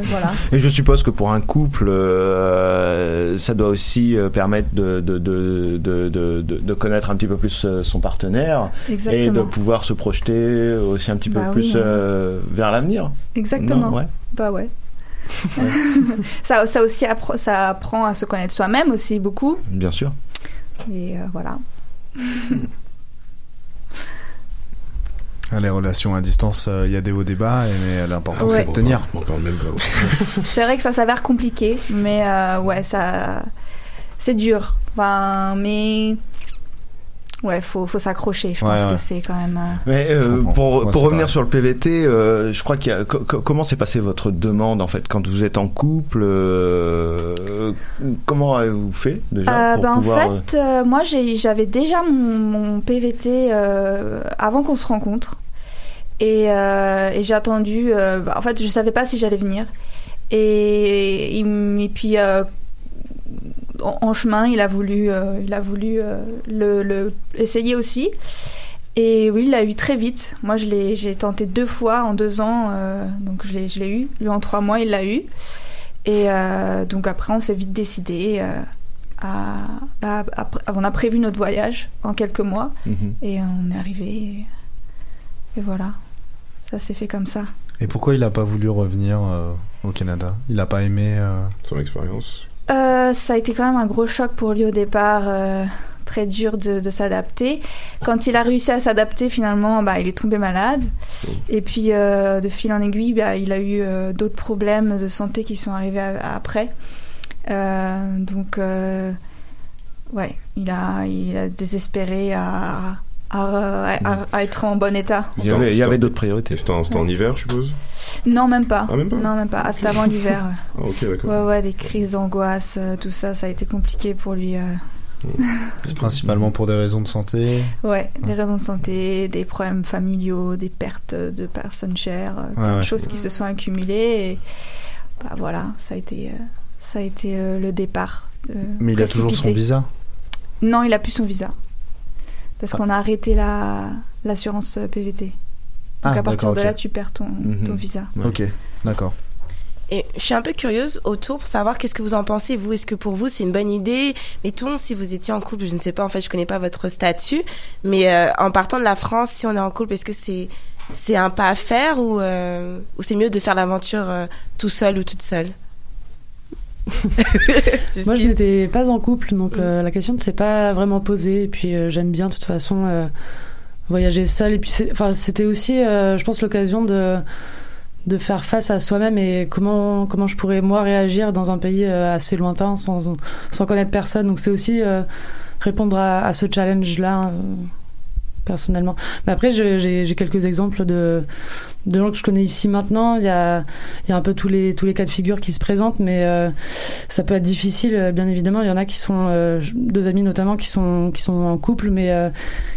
voilà. Et je suppose que pour un couple, euh, ça doit aussi euh, permettre de, de, de, de, connaître un petit peu plus euh, son partenaire et de pouvoir se projeter aussi un petit peu Bah plus euh, vers l'avenir. Exactement. Non, ouais. Bah ouais. ça, ça aussi appre- ça apprend à se connaître soi-même aussi beaucoup. Bien sûr. Et euh, voilà. Les relations à distance, euh, il y a des hauts débats, mais l'important Ouais. c'est de tenir. On parle même pas. C'est vrai que ça s'avère compliqué, mais euh, ouais, ça, c'est dur. Enfin, mais ouais, faut, faut s'accrocher. Je Ouais, pense ouais. que c'est quand même. euh, Mais euh, pour, Moi, pour revenir pareil. sur le PVT, euh, je crois qu'il y a, co- co- comment s'est passée votre demande en fait quand vous êtes en couple euh, Comment avez-vous fait déjà Euh, pour ben, pouvoir, en fait, euh, moi j'avais déjà mon, mon PVT euh, avant qu'on se rencontre. Et, euh, et j'ai attendu. euh, bah, en fait, je savais pas si j'allais venir. Et, puis, euh, en, en chemin, il a voulu, euh, il a voulu euh, le, le essayer aussi. Et oui, il l'a eu très vite. Moi, je l'ai, j'ai tenté deux fois en deux ans, euh, donc je l'ai, je l'ai eu. Lui, en trois mois, il l'a eu. Et euh, donc après, on s'est vite décidé. euh, à, on a prévu notre voyage en quelques mois Mhm. et on est arrivé. Et, et voilà, ça s'est fait comme ça. Et pourquoi il n'a pas voulu revenir euh, au Canada? Il n'a pas aimé euh, son expérience Euh, ça a été quand même un gros choc pour lui au départ, euh, très dur de, de s'adapter. Quand il a réussi à s'adapter, finalement, bah, il est tombé malade. Et puis, euh, de fil en aiguille, bah, il a eu euh, d'autres problèmes de santé qui sont arrivés a- après. Euh, donc, euh, ouais, il a, il a désespéré à, à, à- à être en bon état. Il y avait, d'autres priorités. C'était en, c'était en hiver, je suppose? Non, même pas. Ah, même pas? Non, même pas. Ah, c'était avant l'hiver. ouais. Ah, ok, d'accord. Ouais, ouais, des crises d'angoisse, euh, tout ça, ça a été compliqué pour lui. euh. C'est principalement pour des raisons de santé. Ouais, des raisons de santé, des problèmes familiaux, des pertes de personnes chères, euh, plein de ouais. choses qui se sont accumulées. Et bah voilà, ça a été, ça a été le départ. Mais il a toujours son visa? Non, il a plus son visa. Parce qu'on a arrêté la l'assurance PVT. Donc Ah, à partir d'accord, de là, tu perds ton, Mhm. ton visa. Ok, d'accord. Et je suis un peu curieuse autour pour savoir qu'est-ce que vous en pensez, vous. Est-ce que pour vous, c'est une bonne idée? Mettons, si vous étiez en couple, je ne sais pas, en fait, je connais pas votre statut, mais euh, en partant de la France, si on est en couple, est-ce que c'est c'est un pas à faire ou, euh, ou c'est mieux de faire l'aventure euh, tout seul ou toute seule? Moi, je n'étais pas en couple, donc euh, la question ne s'est pas vraiment posée. Et puis, euh, j'aime bien, de toute façon, euh, voyager seule. Et puis, c'était aussi, je pense, l'occasion de de faire face à soi-même et comment comment je pourrais moi réagir dans un pays assez lointain sans sans connaître personne. Donc, c'est aussi répondre à, à ce challenge-là. Personnellement. Mais après, j'ai quelques exemples de, de gens que je connais ici maintenant. Il y a, il y a un peu tous les, tous les cas de figure qui se présentent, mais euh, ça peut être difficile, euh, bien évidemment. Il y en a qui sont, euh, deux amis notamment, qui sont, qui sont en couple, mais euh,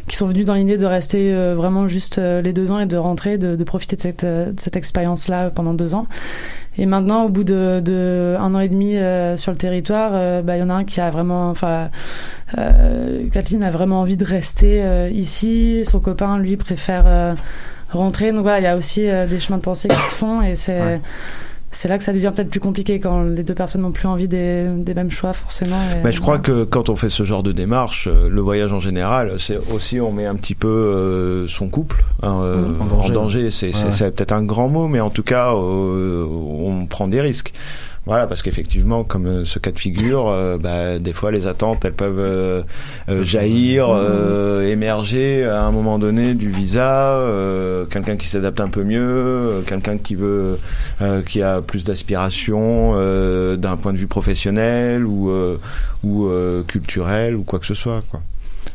qui sont venus dans l'idée de rester euh, vraiment juste euh, les deux ans et de rentrer, de, de profiter de cette, de cette expérience-là pendant deux ans. Et maintenant, au bout de, de un an et demi euh, sur le territoire, euh, bah, il y en a un qui a vraiment, enfin, euh, Kathleen a vraiment envie de rester euh, ici. Son copain, lui, préfère euh, rentrer. Donc voilà, il y a aussi des chemins de pensée qui se font et c'est c'est là que ça devient peut-être plus compliqué quand les deux personnes n'ont plus envie des, des mêmes choix forcément. et- Mais je crois que quand on fait ce genre de démarche, euh, le voyage en général, c'est aussi on met un petit peu euh, son couple hein, euh, En danger. danger. C'est Ouais, c'est- ouais. c'est peut-être un grand mot, mais en tout cas, euh, on prend des risques. Voilà, parce qu'effectivement, comme euh, ce cas de figure, euh, bah, des fois les attentes, elles peuvent euh, euh, jaillir, euh, émerger à un moment donné du visa, euh, quelqu'un qui s'adapte un peu mieux, quelqu'un qui veut, euh, qui a plus d'aspiration euh, d'un point de vue professionnel ou euh, ou euh, culturel ou quoi que ce soit, quoi.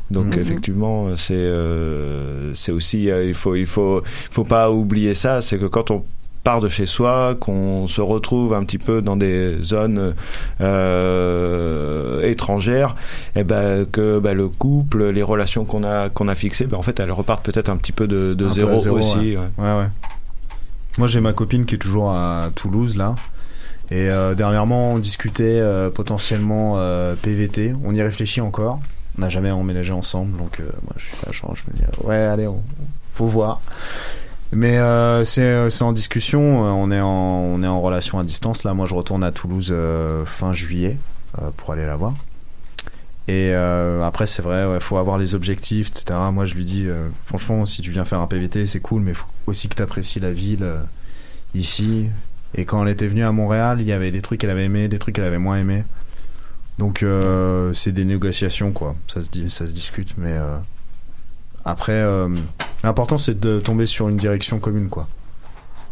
Donc Mhm. effectivement, c'est euh, c'est aussi euh, il faut il faut il faut pas oublier ça, c'est que quand on part de chez soi, qu'on se retrouve un petit peu dans des zones euh, étrangères, et ben que ben, le couple, les relations qu'on a qu'on a fixées, ben, en fait elles repartent peut-être un petit peu de, zéro, aussi. ouais. ouais. Moi, j'ai ma copine qui est toujours à Toulouse, là. Et euh, dernièrement, on discutait euh, potentiellement PVT. On y réfléchit encore. On n'a jamais emménagé ensemble, donc moi, je suis là, genre, je me dis, ouais, allez, on, faut voir. Mais euh, c'est euh, c'est en discussion. euh, On est en on est en relation à distance. Là, moi, je retourne à Toulouse fin juillet pour aller la voir. Et après, c'est vrai, il faut avoir les objectifs, etc. Moi, je lui dis, franchement, si tu viens faire un PVT, c'est cool, mais il faut aussi que tu apprécies la ville ici. Et quand elle était venue à Montréal, il y avait des trucs qu'elle avait aimé, des trucs qu'elle avait moins aimé. Donc, c'est des négociations, quoi. Ça se, ça se discute, mais après, euh, l'important, c'est de tomber sur une direction commune, quoi.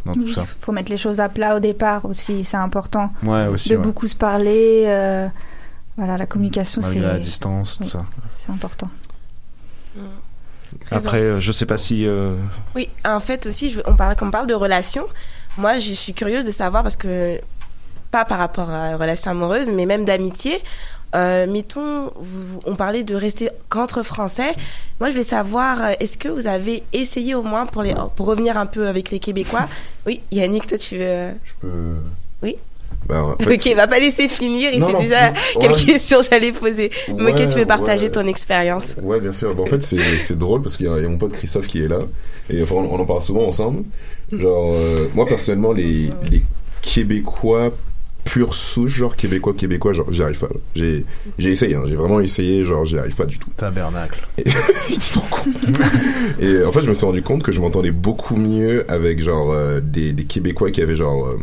Dans tout Il ça. faut mettre les choses à plat au départ aussi, c'est important. Ouais, aussi, de ouais. beaucoup se parler. euh, voilà, la communication, c'est la distance, tout Oui. ça. c'est important. Après, euh, je sais pas si. euh, Oui, en fait aussi, je- on parle, quand on parle de relations, moi je suis curieuse de savoir parce que, pas par rapport à une relation amoureuse, mais même d'amitié, euh, mettons, vous- on parlait de rester qu'entre Français. Moi je voulais savoir, euh, est-ce que vous avez essayé au moins, pour, les, pour revenir un peu avec les Québécois? Oui, Yannick, toi tu veux... Je peux. Oui Bah, en fait, Ok, il va pas laisser finir, il Non, sait non, déjà quelle ouais. question j'allais poser. Mais ok, tu veux partager ouais. ton expérience Ouais, bien sûr. Bon, en fait, c'est drôle parce qu'il y, a il y a mon pote Christophe qui est là. Et enfin, on, on en parle souvent ensemble. Genre, euh, moi, personnellement, les, les Québécois pure souche, genre Québécois, Québécois, genre, j'y arrive pas. J'ai j'ai essayé, hein, j'ai vraiment essayé, genre, j'y arrive pas du tout. Tabernacle. Et, trop con. Et en fait, je me suis rendu compte que je m'entendais beaucoup mieux avec, genre, euh, des, des Québécois qui avaient, genre, euh,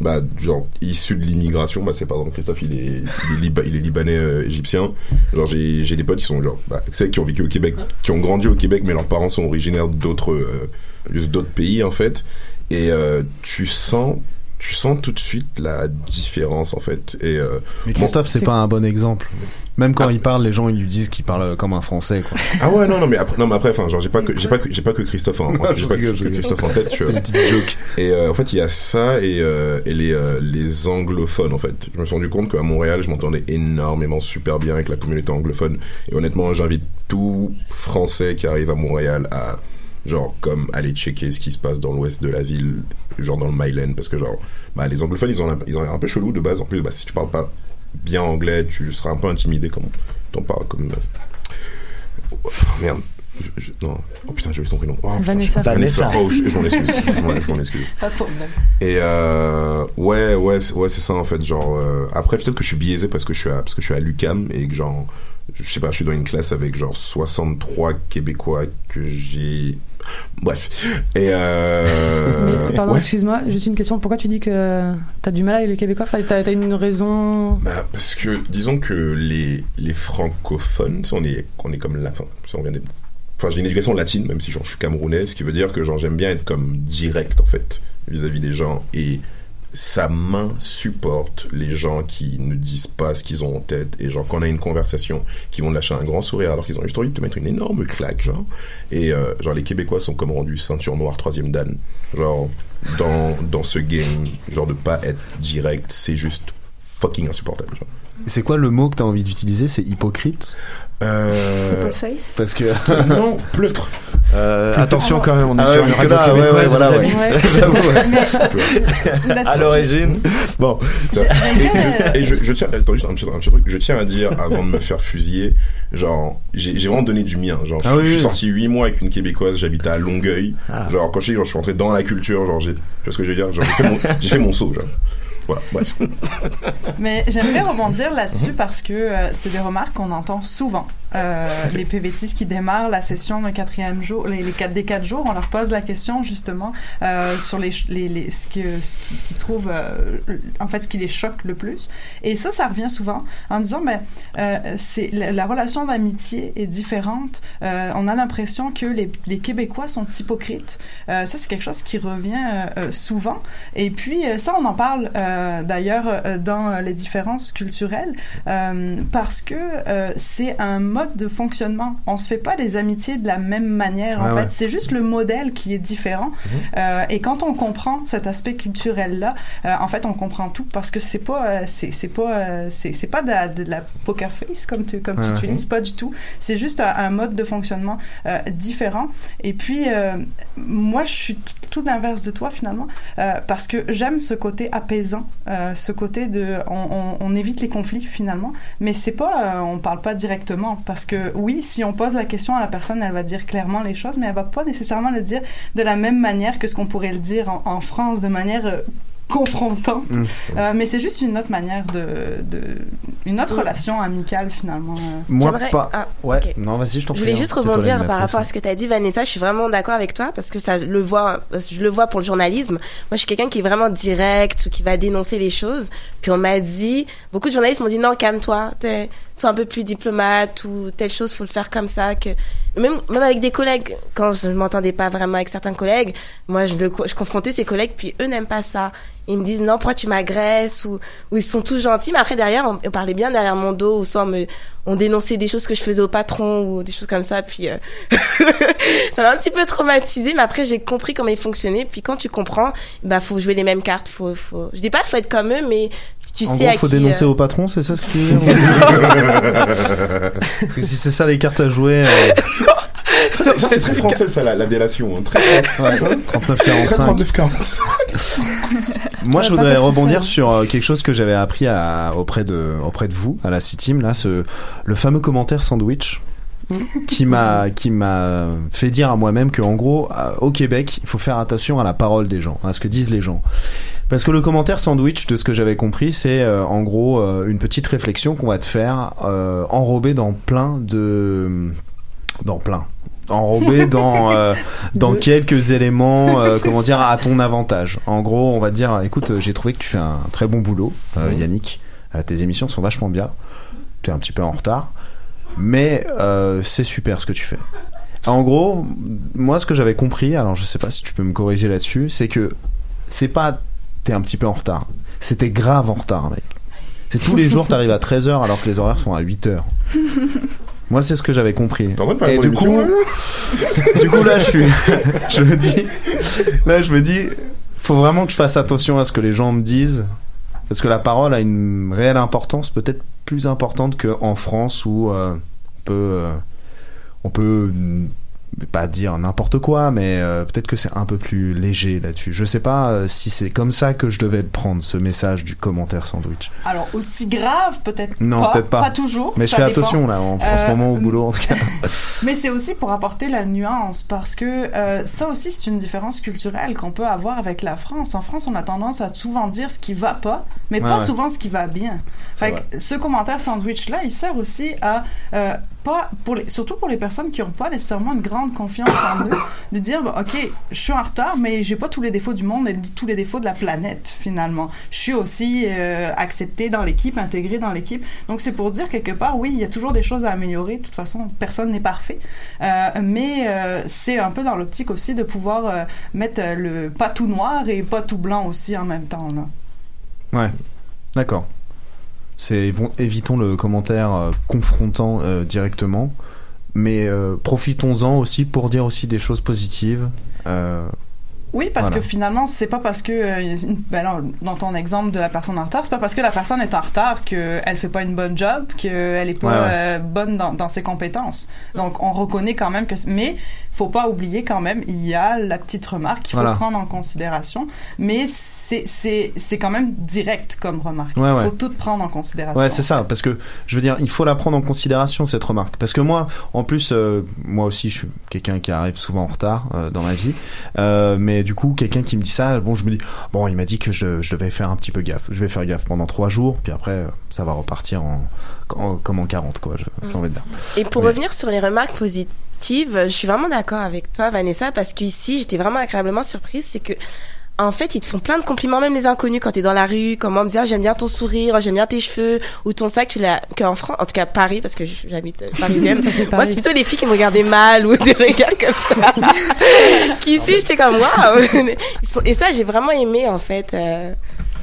bah, genre, issus de l'immigration. Bah, c'est par exemple Christophe, il est, il est, Liba- il est libanais euh, égyptien. Genre, j'ai j'ai des potes qui sont, genre, bah, sais, qui ont vécu au Québec, qui ont grandi au Québec, mais leurs parents sont originaires d'autres, euh, juste d'autres pays, en fait. Et euh, tu sens tu sens tout de suite la différence en fait et euh, Mais bon- Christophe, c'est pas un bon exemple. Même quand il parle, les gens ils lui disent qu'il parle comme un français. Quoi. Ah ouais non non mais après non mais après enfin genre j'ai pas que j'ai pas que j'ai pas que Christophe en, j'ai pas que. Christophe en tête tu vois. C'était une petite joke. Et euh, en fait il y a ça et, euh, et les euh, les anglophones en fait. Je me suis rendu compte qu'à Montréal je m'entendais énormément super bien avec la communauté anglophone et honnêtement j'invite tout français qui arrive à Montréal à genre comme aller checker ce qui se passe dans l'ouest de la ville genre dans le Myland parce que genre bah les anglophones ils ont un- ils ont l'air un peu chelou de base en plus bah si tu parles pas bien anglais tu seras un peu intimidé comme t'en parles comme Oh, merde Je- je- non oh putain j'ai oublié ton prénom oh, putain, Vanessa. Vanessa oh je, je m'en excuse je m'en- je m'en excuse Pas de problème. et euh, ouais, ouais, c'est- ouais, c'est ça en fait. Genre euh, après peut-être que je suis biaisé parce que je suis à, parce que je suis à l'UCAM et que genre je sais pas, je suis dans une classe avec genre 63 Québécois que j'ai. Bref. Et euh, pardon, ouais. excuse-moi, juste une question. Pourquoi tu dis que t'as du mal avec les Québécois? Enfin, T'as une raison? Bah, parce que disons que les les francophones, on est on est comme la fin, si on vient des Enfin, j'ai une éducation latine, même si genre, je suis camerounais, ce qui veut dire que genre j'aime bien être comme direct en fait vis-à-vis des gens et ça m'insupporte les gens qui ne disent pas ce qu'ils ont en tête. Et genre quand on a une conversation qui vont lâcher un grand sourire alors qu'ils ont juste envie de te mettre une énorme claque genre. Et euh, genre les Québécois sont comme rendus ceinture noire troisième dan. Genre dans dans ce game genre de pas être direct c'est juste fucking insupportable genre. C'est quoi le mot que t'as envie d'utiliser? C'est hypocrite? Euh, face Parce que. non, pleutre. Euh, attention quand même, on est Ah ouais, sur une parce que radio ouais, québécoise, ouais, voilà, ouais. ouais. À l'origine. Bon. Et je, je tiens, attends, juste un petit, un petit truc, je tiens à dire avant de me faire fusiller, genre, j'ai vraiment donné du mien. Genre, je, Ah oui, je suis oui. sorti 8 mois avec une québécoise, j'habitais à Longueuil. Ah. Genre, quand je, dis, genre, je suis rentré dans la culture, genre, j'ai, tu vois ce que je veux dire? J'ai fait fait mon saut, genre. Voilà, bref. Mais j'aimerais rebondir là-dessus parce que euh, c'est des remarques qu'on entend souvent. Euh, Les PVTistes qui démarrent la session le quatrième jour, les, les quatre, des quatre jours, on leur pose la question justement euh, sur les, les, les- ce que ce qui, qu'ils trouvent euh, en fait ce qui les choque le plus. Et ça, ça revient souvent en disant mais euh, c'est la, la relation d'amitié est différente. Euh, on a l'impression que les, les Québécois sont hypocrites. Euh, ça, c'est quelque chose qui revient souvent. Et puis ça, on en parle euh, d'ailleurs dans les différences culturelles euh, parce que euh, c'est un mode de fonctionnement. On se fait pas des amitiés de la même manière. En Ouais, fait, c'est juste le modèle qui est différent. Euh, et quand on comprend cet aspect culturel là, en fait, on comprend tout parce que c'est pas, euh, c'est pas, euh, c'est pas de la, de la poker face comme tu comme tu utilises, pas du tout. C'est juste un, un mode de fonctionnement euh, différent. Et puis, euh, moi, je suis tout l'inverse de toi finalement, euh, parce que j'aime ce côté apaisant, euh, ce côté de, on, on- on évite les conflits finalement, mais c'est pas, euh, on parle pas directement parce que oui, si on pose la question à la personne, elle va dire clairement les choses, mais elle va pas nécessairement le dire de la même manière que ce qu'on pourrait le dire en, en France, de manière euh, confrontante. Mm. Euh, mais c'est juste une autre manière de, de une autre relation amicale finalement. Moi, pas. ah, ouais, non, vas-y, je t'en Je prie. voulais hein. juste rebondir par rapport à ce que tu as dit, Vanessa. Je suis vraiment d'accord avec toi parce que ça le voit, je le vois pour le journalisme. Moi, je suis quelqu'un qui est vraiment direct ou qui va dénoncer les choses. Puis on m'a dit, beaucoup de journalistes m'ont dit non, calme-toi, sois un peu plus diplomate ou telle chose, faut le faire comme ça. Que même même avec des collègues, quand je m'entendais pas vraiment avec certains collègues, moi je je confrontais ces collègues puis eux n'aiment pas ça. Ils me disent non, pourquoi tu m'agresses? Ou, ils sont tous gentils, mais après derrière on, parlait bien derrière mon dos ou soit on dénonçait des choses que je faisais au patron ou des choses comme ça puis euh, ça m'a un petit peu traumatisé mais après j'ai compris comment ils fonctionnaient puis quand tu comprends bah faut jouer les mêmes cartes faut faut je dis pas faut être comme eux mais tu en sais gros, à faut qui, dénoncer euh, au patron, c'est ça ce que tu veux dire Parce que si c'est ça les cartes à jouer. euh, Ça, c'est- ça, c'est très français, ça, la, la délation. hein. Très, Ouais, 39-45. Très 39-45. Moi, je voudrais rebondir ça. sur euh, quelque chose que j'avais appris à, auprès de auprès de vous à la Citeam, là, ce le fameux commentaire sandwich qui m'a qui m'a fait dire à moi-même que en gros au Québec, il faut faire attention à la parole des gens, à ce que disent les gens. Parce que le commentaire sandwich, de ce que j'avais compris, c'est euh, en gros euh, une petite réflexion qu'on va te faire euh, enrobée dans plein de dans plein enrobé dans euh, dans De- quelques éléments euh, comment dire à ton avantage. En gros on va te dire écoute j'ai trouvé que tu fais un très bon boulot euh, Yannick. Tes émissions sont vachement bien. Tu es un petit peu en retard mais euh, c'est super ce que tu fais. En gros moi ce que j'avais compris alors je sais pas si tu peux me corriger là-dessus c'est que c'est pas t'es un petit peu en retard. C'était grave en retard mec. C'est tous les jours t'arrives à 13h alors que les horaires sont à 8h moi c'est ce que j'avais compris. Et de du coup du coup là je suis je me dis là je me dis faut vraiment que je fasse attention à ce que les gens me disent parce que la parole a une réelle importance peut-être plus importante qu'en France où euh, on peut euh, on peut mm, pas dire n'importe quoi mais euh, peut-être que c'est un peu plus léger là-dessus je sais pas euh, si c'est comme ça que je devais le prendre ce message du commentaire sandwich Alors aussi grave peut-être non pas, peut-être pas toujours. mais je fais dépend. attention là en, en ce Euh, moment au boulot en tout cas Mais c'est aussi pour apporter la nuance parce que ça aussi c'est une différence culturelle qu'on peut avoir avec la France. En France, on a tendance à souvent dire ce qui va pas, mais Ouais, pas ouais. souvent ce qui va bien. Fait que ce commentaire sandwich là, il sert aussi à pas pour les, surtout pour les personnes qui n'ont pas nécessairement une grande confiance en eux, de dire bon, ok, je suis en retard, mais j'ai pas tous les défauts du monde et tous les défauts de la planète finalement. Je suis aussi euh, accepté dans l'équipe, intégré dans l'équipe. Donc c'est pour dire quelque part, oui, il y a toujours des choses à améliorer. De toute façon, personne n'est parfait, Euh, mais euh, c'est un peu dans l'optique aussi de pouvoir mettre le pas tout noir et pas tout blanc aussi en même temps là. Ouais, d'accord. C'est évitons le commentaire confrontant directement, mais euh, profitons-en aussi pour dire aussi des choses positives. Euh, Oui, parce Voilà. que finalement, c'est pas parce que, euh, ben là, dans ton exemple de la personne en retard, c'est pas parce que la personne est en retard qu'elle fait pas une bonne job, qu'elle est pas Ouais, ouais. euh, bonne dans, dans ses compétences. Donc, on reconnaît quand même que, mais faut pas oublier quand même, il y a la petite remarque qu'il faut Voilà. prendre en considération, mais c'est quand même direct comme remarque. Ouais, ouais. faut tout prendre en considération. Ouais, c'est ça, parce que je veux dire, il faut la prendre en considération cette remarque. Parce que moi, en plus, euh, moi aussi, je suis quelqu'un qui arrive souvent en retard euh, dans ma vie, Euh, mais du coup, quelqu'un qui me dit ça, bon, je me dis, bon, il m'a dit que je, je devais faire un petit peu gaffe. Je vais faire gaffe pendant trois jours, puis après, ça va repartir en- comme en 40, quoi, j'ai envie de dire. Et pour Mais- revenir sur les remarques positives, je suis vraiment d'accord avec toi, Vanessa, parce qu'ici, j'étais vraiment agréablement surprise. C'est que, en fait, ils te font plein de compliments, même les inconnus, quand t'es dans la rue. Comment me dire, j'aime bien ton sourire, j'aime bien tes cheveux, ou ton sac, tu l'as, qu'en France, en tout cas Paris, parce que j'habite euh, parisienne. Ça, Moi, Paris. c'est plutôt les filles qui me regardaient mal, ou des regards comme ça. Qu'ici, j'étais comme, waouh! Et ça, j'ai vraiment aimé, en fait, euh,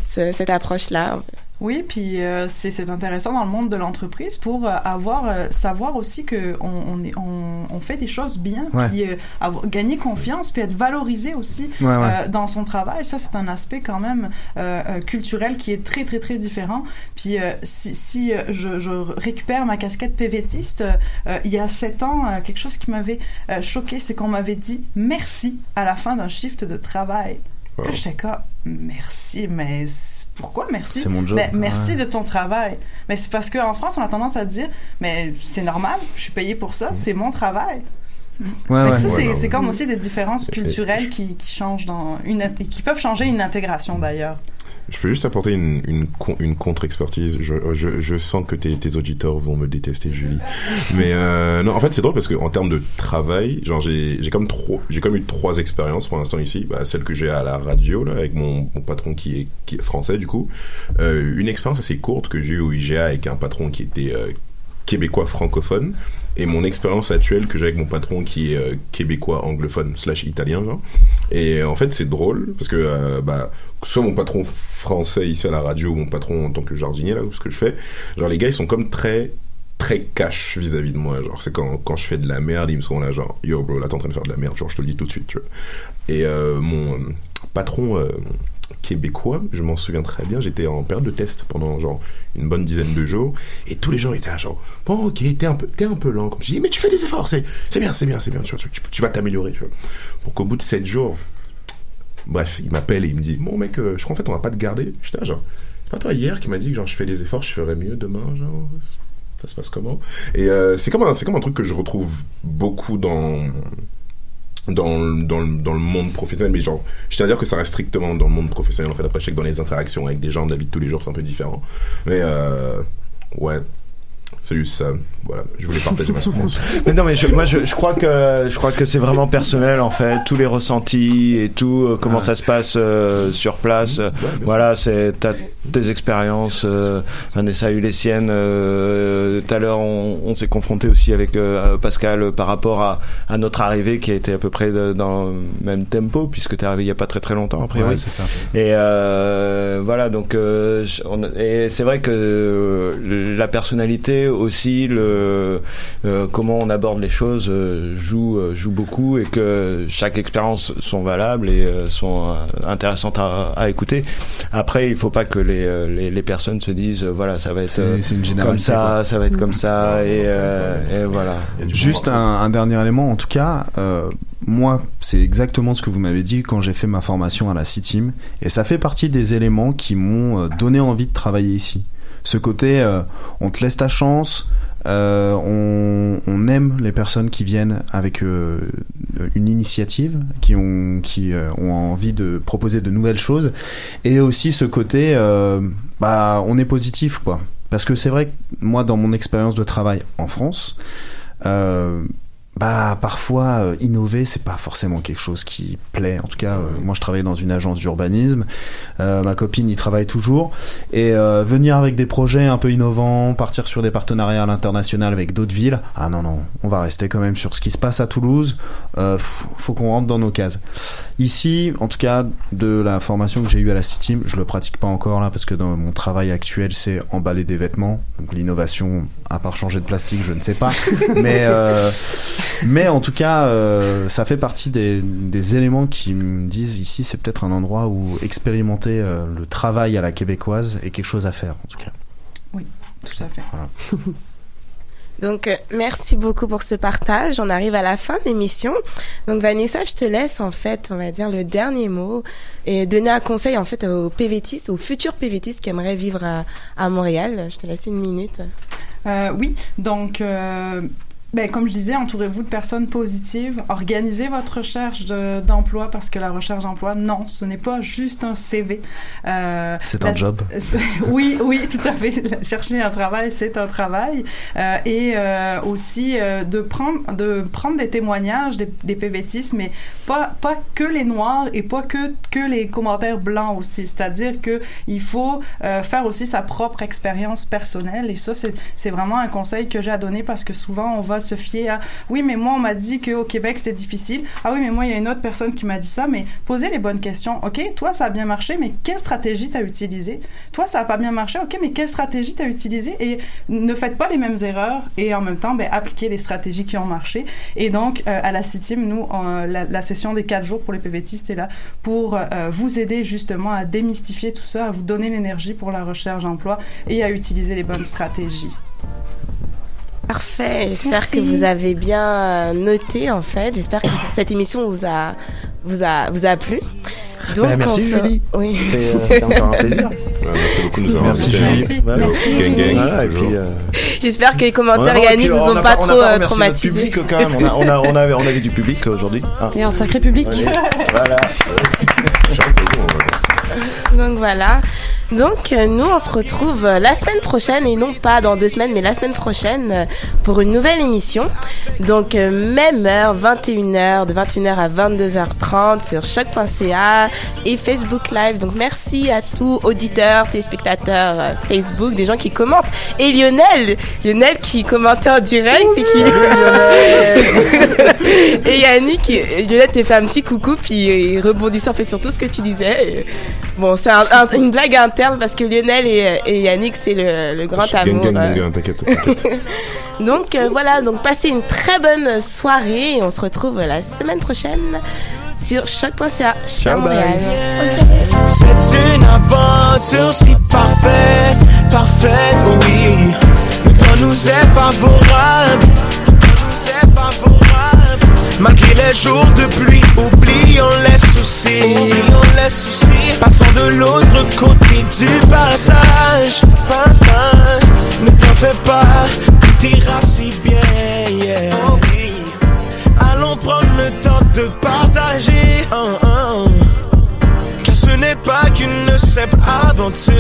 ce- cette approche-là. en fait. Oui, puis euh, c'est intéressant dans le monde de l'entreprise pour euh, avoir euh, savoir aussi que on, on, est- on, on fait des choses bien, Ouais. puis avoir- gagner confiance, puis être valorisé aussi Ouais, ouais. dans son travail. Ça, c'est un aspect quand même culturel qui est très très très différent. Puis si, si je, je récupère ma casquette PVTiste, il y a sept ans, quelque chose qui m'avait choqué, c'est qu'on m'avait dit merci à la fin d'un shift de travail. Puis j'étais comme, merci, mais pourquoi merci? C'est mon job. Mais merci Ouais. de ton travail. Mais c'est parce qu'en France, on a tendance à dire, mais c'est normal, je suis payé pour ça, c'est mon travail. Ouais, ouais. ça, c'est comme aussi des différences culturelles qui, qui changent dans une, qui peuvent changer une intégration d'ailleurs. Je peux juste apporter une, une, une contre-expertise. Je, je, je sens que tes, tes auditeurs vont me détester, Julie. Mais euh, non, en fait, c'est drôle parce que en termes de travail, genre j'ai comme trop, j'ai comme eu trois expériences pour l'instant ici. Bah, celle que j'ai à la radio là, avec mon, mon patron qui est, qui est français du coup. Euh, une expérience assez courte que j'ai eue au IGA avec un patron qui était euh, québécois francophone et mon expérience actuelle que j'ai avec mon patron qui est euh, québécois anglophone slash italien et euh, en fait c'est drôle parce que euh, bah soit mon patron français ici à la radio ou mon patron en tant que jardinier là ce que je fais genre les gars ils sont comme très très cash vis-à-vis de moi genre. C'est quand, quand je fais de la merde ils me sont là genre yo bro là t'es en train de faire de la merde genre je te le dis tout de suite tu vois et euh, mon patron québécois, je m'en souviens très bien, j'étais en période de test pendant genre une bonne dizaine de jours, et tous les gens étaient là genre, bon ok, t'es un peu, un peu lent, comme je dis, mais tu fais des efforts, c'est, bien, c'est bien, c'est bien, tu, tu, vas t'améliorer. Pour qu'au bout de sept jours, bref, il m'appelle et il me dit, bon mec, euh, je crois en fait on va pas te garder. J'étais là genre, c'est pas toi hier qui m'a dit que genre je fais des efforts, je ferai mieux demain, genre, ça se passe comment? Et euh, c'est comme un, c'est comme un truc que je retrouve beaucoup dans dans, dans, dans le monde professionnel, mais genre, je tiens à dire que ça reste strictement dans le monde professionnel, en fait, après, je sais que dans les interactions avec des gens de la vie de tous les jours, c'est un peu différent. Mais, euh, ouais, c'est juste ça, voilà, je voulais partager ma souffrance. Mais non, mais je, moi, je, je crois que je crois que c'est vraiment personnel en fait, tous les ressentis et tout, euh, comment ça se passe euh, sur place. euh, voilà, c'est t'as tes expériences. Euh, Vanessa a eu les siennes. euh, Tout à l'heure, on, on s'est confronté aussi avec euh, Pascal par rapport à, à notre arrivée qui a été à peu près de- dans le même tempo puisque t'es arrivé il y a pas très très longtemps a priori. Ouais, c'est ça. Et euh, voilà, donc euh, on- et c'est vrai que euh, la personnalité aussi, le euh, comment on aborde les choses euh, joue euh, joue beaucoup et que chaque expérience sont valables et euh, sont euh, intéressantes à, à écouter. Après, il faut pas que les les, personnes se disent voilà ça va être euh, une comme ça, quoi. ça va être comme ça et, euh, et voilà. Juste un, un dernier élément, en tout cas, euh, moi, c'est exactement ce que vous m'avez dit quand j'ai fait ma formation à la C-Team, et ça fait partie des éléments qui m'ont donné envie de travailler ici. Ce côté, euh, on te laisse ta chance, euh, on, aime les personnes qui viennent avec euh, une initiative, qui ont qui euh, ont envie de proposer de nouvelles choses, et aussi ce côté, bah, on est positif, quoi. Parce que c'est vrai que moi, dans mon expérience de travail en France, bah parfois euh, innover c'est pas forcément quelque chose qui plaît. En tout cas euh, moi je travaille dans une agence d'urbanisme. Euh, ma copine y travaille toujours. Et euh, venir avec des projets un peu innovants partir sur des partenariats à l'international avec d'autres villes ah non non. On va rester quand même sur ce qui se passe à Toulouse. Euh, faut qu'on rentre dans nos cases. Ici en tout cas de la formation que j'ai eue à la City je le pratique pas encore là parce que dans mon travail actuel c'est emballer des vêtements. Donc l'innovation à part changer de plastique je ne sais pas. Mais euh, mais en tout cas, euh, ça fait partie des, des éléments qui me disent ici, c'est peut-être un endroit où expérimenter euh, le travail à la québécoise est quelque chose à faire, en tout cas. Oui, tout à fait. Voilà. Donc, euh, merci beaucoup pour ce partage. On arrive à la fin de l'émission. Donc, Vanessa, je te laisse, en fait, on va dire, le dernier mot et donner un conseil, en fait, aux PVTistes, aux futurs PVTistes qui aimeraient vivre à, à Montréal. Je te laisse une minute. Euh, oui, donc, euh, ben, comme je disais, entourez-vous de personnes positives. Organisez votre recherche de- d'emploi parce que la recherche d'emploi, non, ce n'est pas juste un CV. Euh, C'est un job. Oui, oui, tout à fait. Chercher un travail, c'est un travail. Euh, et euh, aussi de, prendre, de prendre des témoignages des, des PVTistes, mais pas, pas que les noirs et pas que, que les commentaires blancs aussi. C'est-à-dire que il faut faire aussi sa propre expérience personnelle. Et ça, c'est c'est vraiment un conseil que j'ai à donner parce que souvent, on va se fier à oui, mais moi, on m'a dit qu'au Québec, c'était difficile. Ah oui, mais moi, il y a une autre personne qui m'a dit ça. Mais posez les bonnes questions. OK, toi, ça a bien marché, mais quelle stratégie t'as utilisée? Toi, ça a pas bien marché. OK, mais quelle stratégie t'as utilisée? Et ne faites pas les mêmes erreurs et en même temps, ben, appliquez les stratégies qui ont marché. Et donc, euh, à la CITIM, nous, la, la session des quatre jours pour les PVTistes est là pour euh, vous aider justement à démystifier tout ça, à vous donner l'énergie pour la recherche d'emploi et à utiliser les bonnes stratégies. Parfait. J'espère que vous avez bien euh, noté, en fait. J'espère que cette émission vous a, vous a, vous a plu. Donc, Bah, merci on se- Julie. Oui. C'était euh, encore un plaisir. merci beaucoup de nous avoir Merci. Julie. Euh, J'espère que les commentaires Yannick vous on ont pas trop euh, traumatisé. public quand même. On, a, on, a, on, avait, on avait du public aujourd'hui. hein. Et un sacré public. Allez, voilà. Donc voilà. Donc euh, nous on se retrouve euh, la semaine prochaine et non pas dans deux semaines mais la semaine prochaine euh, pour une nouvelle émission. Donc même heure 21h de 21h à 22h30 sur choc.ca et Facebook Live. Donc merci à tous auditeurs, téléspectateurs Facebook, des gens qui commentent et Lionel, Lionel qui commentait en direct et qui et Yannick, Lionel te fait un petit coucou puis il rebondissait en fait sur tout ce que tu disais. Et bon, c'est un- un- une blague interne parce que Lionel et, et Yannick c'est le, le grand Gang, amour. gang, euh. mon gars, t'inquiète. t'inquiète. Donc euh, voilà, donc passez une très bonne soirée et on se retrouve la semaine prochaine sur choc.ca. Ciao Montréal. C'est une aventure si parfaite, parfaite, oui. Le temps nous est favorable, le temps nous est favorable. Malgré les jours de pluie, oublions les soucis, oublions les soucis. Passons de l'autre côté du passage, passage. Ne t'en fais pas, tout ira si bien, yeah. Oh oui. Allons prendre le temps de partager. hein, hein. Car ce n'est pas qu'une simple aventure.